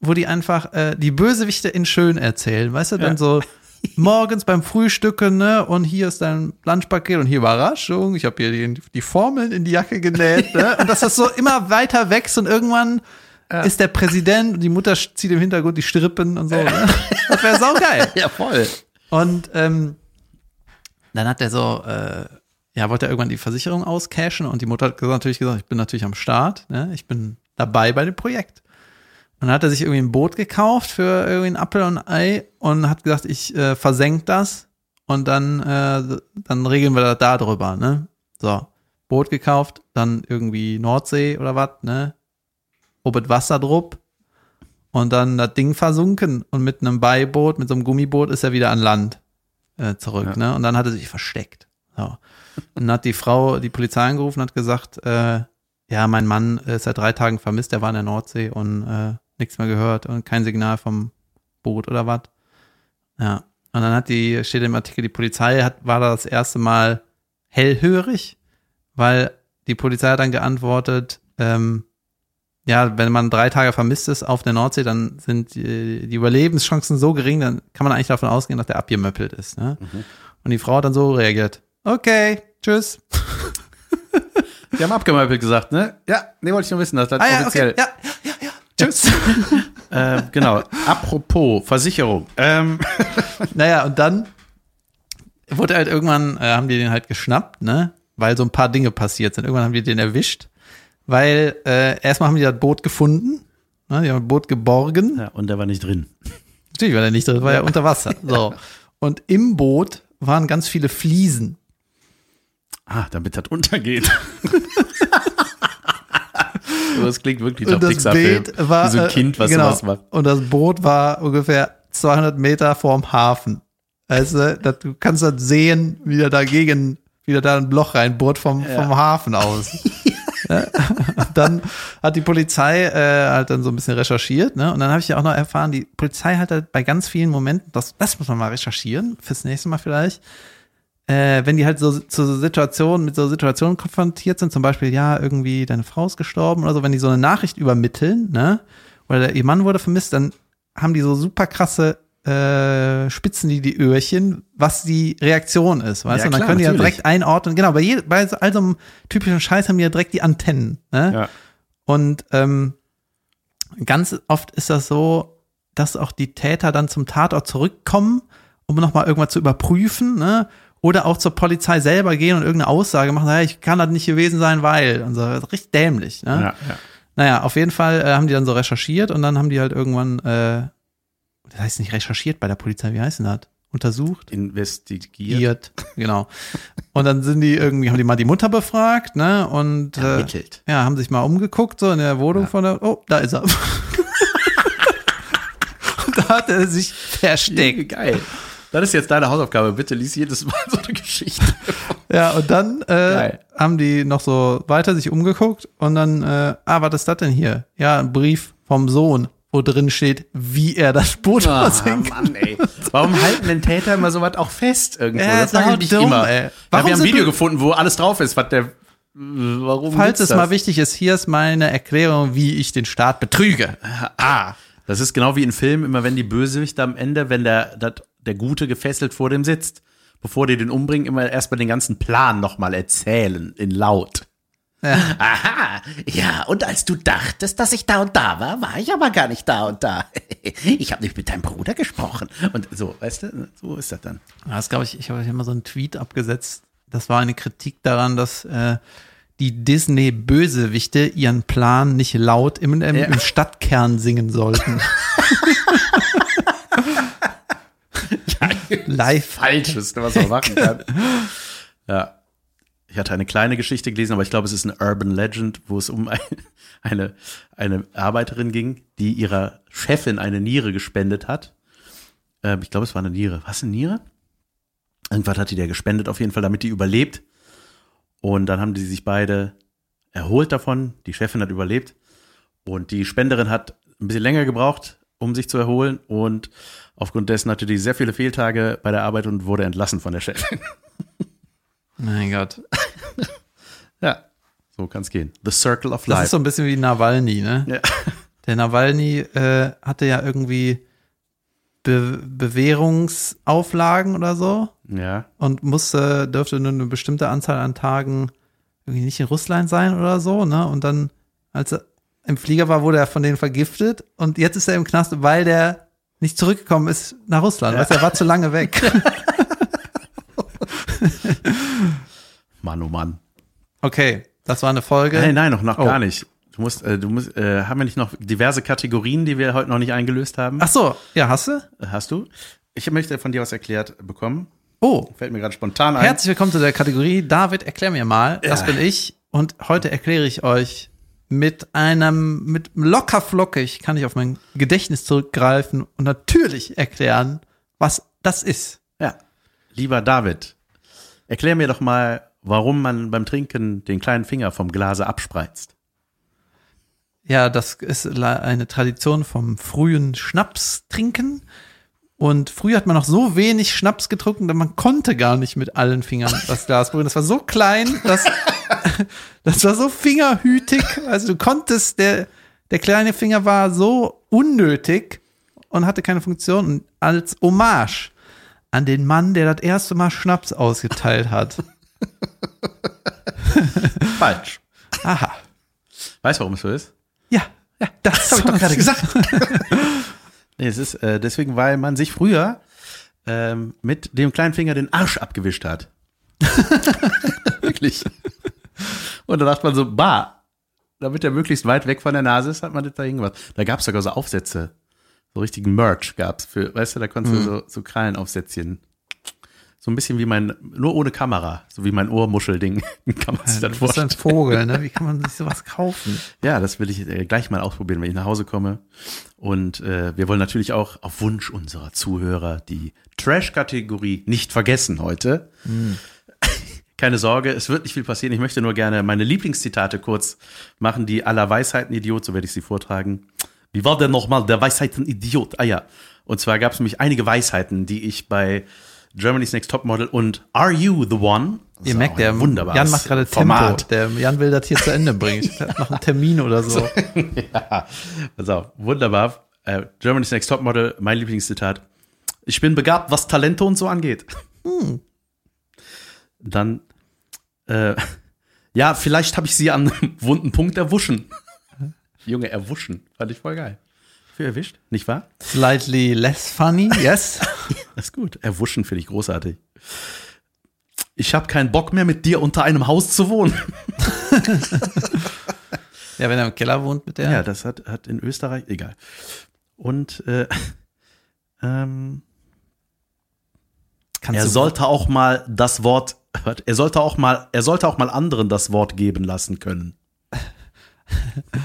wo die einfach äh, die Bösewichte in schön erzählen, weißt du, dann Ja. so *laughs* morgens beim Frühstücken, ne? Und hier ist dein Lunchpaket und hier Überraschung. Ich habe hier die, die Formeln in die Jacke genäht, ne? *laughs* Und dass das so immer weiter wächst und irgendwann ist der Präsident und die Mutter zieht im Hintergrund die Strippen und so. Ne? Das wäre saugeil. *laughs* Ja, voll. Und ähm, dann hat er so, äh, ja, wollte er irgendwann die Versicherung auscashen und die Mutter hat natürlich gesagt, ich bin natürlich am Start, ne? ich bin dabei bei dem Projekt. Und dann hat er sich irgendwie ein Boot gekauft für irgendwie einen Apfel und ein Ei und hat gesagt, ich äh, versenk das und dann, äh, dann regeln wir das da drüber, ne? So, Boot gekauft, dann irgendwie Nordsee oder was, ne? Obet Wasser drup und dann das Ding versunken und mit einem Beiboot, mit so einem Gummiboot ist er wieder an Land äh, zurück, ne? Und dann hat er sich versteckt. So. Und dann hat die Frau die Polizei angerufen und hat gesagt, äh, ja, mein Mann ist seit drei Tagen vermisst, der war in der Nordsee und äh, nichts mehr gehört und kein Signal vom Boot oder was. Ja. Und dann hat die, steht im Artikel, die Polizei hat, war da das erste Mal hellhörig, weil die Polizei hat dann geantwortet, ähm, ja, wenn man drei Tage vermisst ist auf der Nordsee, dann sind die, die Überlebenschancen so gering, dann kann man eigentlich davon ausgehen, dass der abgemöppelt ist. Ne? Und die Frau hat dann so reagiert. Okay, tschüss. Die haben abgemöbelt gesagt, ne? Ja, nee, wollte ich nur wissen, dass das Ah ja, offiziell. okay, ja. Tschüss. *laughs* Äh, genau. Apropos Versicherung. Ähm, *laughs* naja, und dann wurde halt irgendwann, äh, haben die den halt geschnappt, ne? Weil so ein paar Dinge passiert sind. Irgendwann haben die den erwischt, weil äh, erstmal haben die das Boot gefunden, ne? die haben das Boot geborgen. ja, und der war nicht drin. Natürlich war der nicht drin, war ja unter Wasser. *laughs* So. Und im Boot waren ganz viele Fliesen. Ah, damit das untergeht. Das klingt wirklich nach Und das Pixar-Film. Wie so ein äh, Kind, was genau. sowas macht. Und das Boot war ungefähr 200 Meter vorm Hafen. Also, das, du kannst das sehen, wie der dagegen, wie der da ein Loch reinbohrt vom, vom Hafen aus. *laughs* Ja. Dann hat die Polizei äh, halt dann so ein bisschen recherchiert, ne? Und dann habe ich ja auch noch erfahren, die Polizei hat halt bei ganz vielen Momenten, das, das muss man mal recherchieren, fürs nächste Mal vielleicht, äh, wenn die halt so zu Situationen, mit so Situationen konfrontiert sind, zum Beispiel, ja, irgendwie deine Frau ist gestorben oder so, wenn die so eine Nachricht übermitteln, ne, oder der, ihr Mann wurde vermisst, dann haben die so super krasse äh, spitzen die die Öhrchen, was die Reaktion ist, weißt Ja, du? Und dann klar, können die ja direkt einordnen. Genau, bei, je, bei so, all so einem typischen Scheiß haben die ja direkt die Antennen. Ne? Ja. Und ähm, ganz oft ist das so, dass auch die Täter dann zum Tatort zurückkommen, um nochmal irgendwas zu überprüfen, ne? Oder auch zur Polizei selber gehen und irgendeine Aussage machen, naja, ich kann das nicht gewesen sein, weil. Und so, richtig dämlich, ne? Ja, ja. Naja, auf jeden Fall äh, haben die dann so recherchiert und dann haben die halt irgendwann, äh, das heißt nicht recherchiert bei der Polizei, wie heißt denn das? Untersucht? Investigiert. Giert, genau. Und dann sind die irgendwie, haben die mal die Mutter befragt, ne? Und äh, ja, haben sich mal umgeguckt, so in der Wohnung von der, oh, da ist er. *laughs* und da hat er sich versteckt. Geil. Das ist jetzt deine Hausaufgabe. Bitte lies jedes Mal so eine Geschichte. Ja, und dann äh, haben die noch so weiter sich umgeguckt und dann, äh, ah, was ist das denn hier? Ja, ein Brief vom Sohn, wo drin steht, wie er das Boot versenkt. Mann, ey. Warum halten denn Täter immer sowas auch fest irgendwo? Ja, das sage sau ich immer. ey. Ja, Warum wir haben ein Video gefunden, wo alles drauf ist, was der. Warum Falls es das? mal wichtig ist, hier ist meine Erklärung, wie ich den Staat betrüge. Ah, das ist genau wie in Filmen, immer wenn die Bösewichte am Ende, wenn der, dat, der Gute gefesselt vor dem sitzt, bevor die den umbringen, immer erstmal den ganzen Plan nochmal erzählen, in laut. *laughs* Aha, ja, und als du dachtest, dass ich da und da war, war ich aber gar nicht da und da. *laughs* Ich habe nicht mit deinem Bruder gesprochen. Und so, weißt du, so ist das dann. Das glaube ich, ich habe hier mal so einen Tweet abgesetzt. Das war eine Kritik daran, dass äh, die Disney-Bösewichte ihren Plan nicht laut im, im, im Stadtkern singen sollten. *laughs* Live. Falsches, was man machen kann. *laughs* ja. Ich hatte eine kleine Geschichte gelesen, aber ich glaube, es ist eine Urban Legend, wo es um ein, eine, eine Arbeiterin ging, die ihrer Chefin eine Niere gespendet hat. Ähm, ich glaube, es war eine Niere. Was, eine Niere? Irgendwas hat die der gespendet, auf jeden Fall, damit die überlebt. Und dann haben die sich beide erholt davon. Die Chefin hat überlebt. Und die Spenderin hat ein bisschen länger gebraucht, um sich zu erholen. Und aufgrund dessen hatte die sehr viele Fehltage bei der Arbeit und wurde entlassen von der Chefin. *laughs* Mein Gott. *laughs* Ja, so kann es gehen. The Circle of Das Life. ist so ein bisschen wie Nawalny, ne? Ja. *laughs* Der Nawalny äh, hatte ja irgendwie Be Bewährungsauflagen oder so ja. und musste, dürfte nur eine bestimmte Anzahl an Tagen irgendwie nicht in Russland sein oder so, ne? Und dann, als er im Flieger war, wurde er von denen vergiftet und jetzt ist er im Knast, weil der nicht zurückgekommen ist nach Russland. Weißt du, er war zu lange weg. *laughs* Mann, oh Mann. Okay, das war eine Folge. Nein, nein, noch, noch Oh. gar nicht. Du musst, äh, du musst, äh, haben wir nicht noch diverse Kategorien, die wir heute noch nicht eingelöst haben? Ach so, ja, hast du? Hast du? Ich möchte von dir was erklärt bekommen. Oh, Fällt mir gerade spontan ein. Herzlich willkommen zu der Kategorie David, erklär mir mal. Das bin ich. Und heute erkläre ich euch mit einem, mit locker flockig kann ich auf mein Gedächtnis zurückgreifen und natürlich erklären, was das ist. Ja. Lieber David, erklär mir doch mal, warum man beim Trinken den kleinen Finger vom Glase abspreizt. Ja, das ist eine Tradition vom frühen Schnapstrinken. Und früher hat man noch so wenig Schnaps getrunken, dass man konnte gar nicht mit allen Fingern das Glas berühren. Das war so klein, dass, *laughs* das war so fingerhütig. Also du konntest, der, der kleine Finger war so unnötig und hatte keine Funktion. Und als Hommage an den Mann, der das erste Mal Schnaps ausgeteilt hat. *laughs* Falsch. Aha. Weißt du, warum es so ist? Ja, ja, das habe ich doch gerade gesagt. *laughs* Nee, es ist äh, deswegen, weil man sich früher ähm, mit dem kleinen Finger den Arsch abgewischt hat. *laughs* Wirklich. Und da dachte man so, bah, damit er möglichst weit weg von der Nase ist, hat man das da hingemacht. Da gab es sogar so Aufsätze. So richtigen Merch gab's für, weißt du, da konntest du so, so Krallenaufsätzchen. So ein bisschen wie mein, nur ohne Kamera, so wie mein Ohrmuschelding, *laughs* kann man sich Du das vorstellen. ein Vogel, ne? Wie kann man sich sowas kaufen? *laughs* Ja, das will ich äh, gleich mal ausprobieren, wenn ich nach Hause komme. Und äh, wir wollen natürlich auch auf Wunsch unserer Zuhörer die Trash-Kategorie nicht vergessen heute. *laughs* Keine Sorge, es wird nicht viel passieren. Ich möchte nur gerne meine Lieblingszitate kurz machen, die aller Weisheiten-Idiot, so werde ich sie vortragen. Wie war denn nochmal der Weisheiten-Idiot? Ah ja, und zwar gab es nämlich einige Weisheiten, die ich bei Germany's Next Topmodel und Are You the One? Das Ihr merkt, der ein wunderbares Jan macht gerade Tempo. Format. Der Jan will das hier zu Ende bringen. Hab noch einen Termin oder so. *laughs* ja, auf, wunderbar. Äh, Germany's Next Topmodel, mein Lieblingszitat. Ich bin begabt, was Talente und so angeht. Dann, äh, ja, vielleicht habe ich sie an einem *laughs* wunden Punkt erwuschen. *laughs* Junge, erwuschen. Fand ich voll geil. Für erwischt, nicht wahr? Slightly less funny, yes. *laughs* Das ist gut. Erwuschen finde ich großartig. Ich habe keinen Bock mehr, mit dir unter einem Haus zu wohnen. *laughs* ja, wenn er im Keller wohnt mit der. Ja, das hat, hat in Österreich, egal. Und äh, ähm, er sollte auch mal das Wort, er sollte auch mal, er sollte auch mal anderen das Wort geben lassen können. *laughs*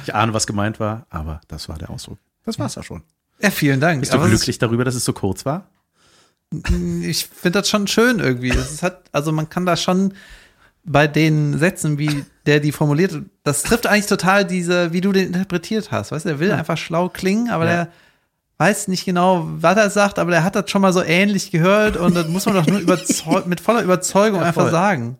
Ich ahne, was gemeint war, aber das war der Ausdruck. Das war's ja schon. Ja, vielen Dank. Bist du Aber glücklich darüber, dass es so kurz war? Ist, ich finde das schon schön irgendwie. Es halt, also man kann da schon bei den Sätzen, wie der die formuliert, das trifft eigentlich total diese, wie du den interpretiert hast. Weißt du, der will einfach schlau klingen, aber Ja. der weiß nicht genau, was er sagt, aber der hat das schon mal so ähnlich gehört und das muss man doch nur *laughs* mit voller Überzeugung Ja, einfach sagen.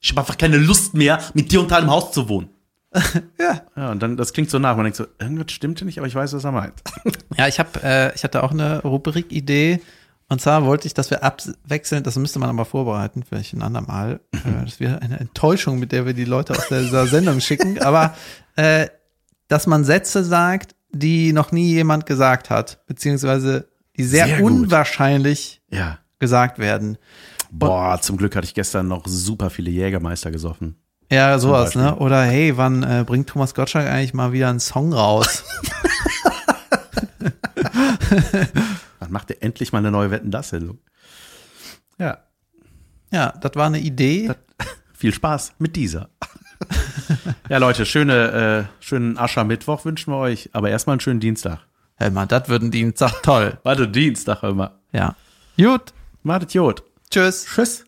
Ich habe einfach keine Lust mehr, mit dir unter einem Haus zu wohnen. *laughs* Ja. Ja, und dann, das klingt so nach. Man denkt so, irgendwas stimmt hier nicht, aber ich weiß, was er meint. *laughs* Ja, ich habe, äh, ich hatte auch eine Rubrik-Idee. Und zwar wollte ich, dass wir abwechselnd, das müsste man aber vorbereiten, vielleicht ein andermal. Äh, *laughs* das wäre eine Enttäuschung, mit der wir die Leute aus dieser Sendung schicken. Aber äh, dass man Sätze sagt, die noch nie jemand gesagt hat, beziehungsweise die sehr, Sehr unwahrscheinlich Ja. gesagt werden. Boah, zum Glück hatte ich gestern noch super viele Jägermeister gesoffen. Ja, sowas, ne? Oder hey, wann äh, bringt Thomas Gottschalk eigentlich mal wieder einen Song raus? *laughs* *laughs* Dann macht er endlich mal eine neue Wetten das Sendung. Ja, ja, das war eine Idee. *laughs* viel Spaß mit dieser. ja, Leute, schöne, äh, schönen Aschermittwoch wünschen wir euch, aber erstmal einen schönen Dienstag. Hör mal, das wird ein Dienstag toll. Warte, Dienstag immer. Ja. Gut. Macht Jod. Tschüss. Tschüss.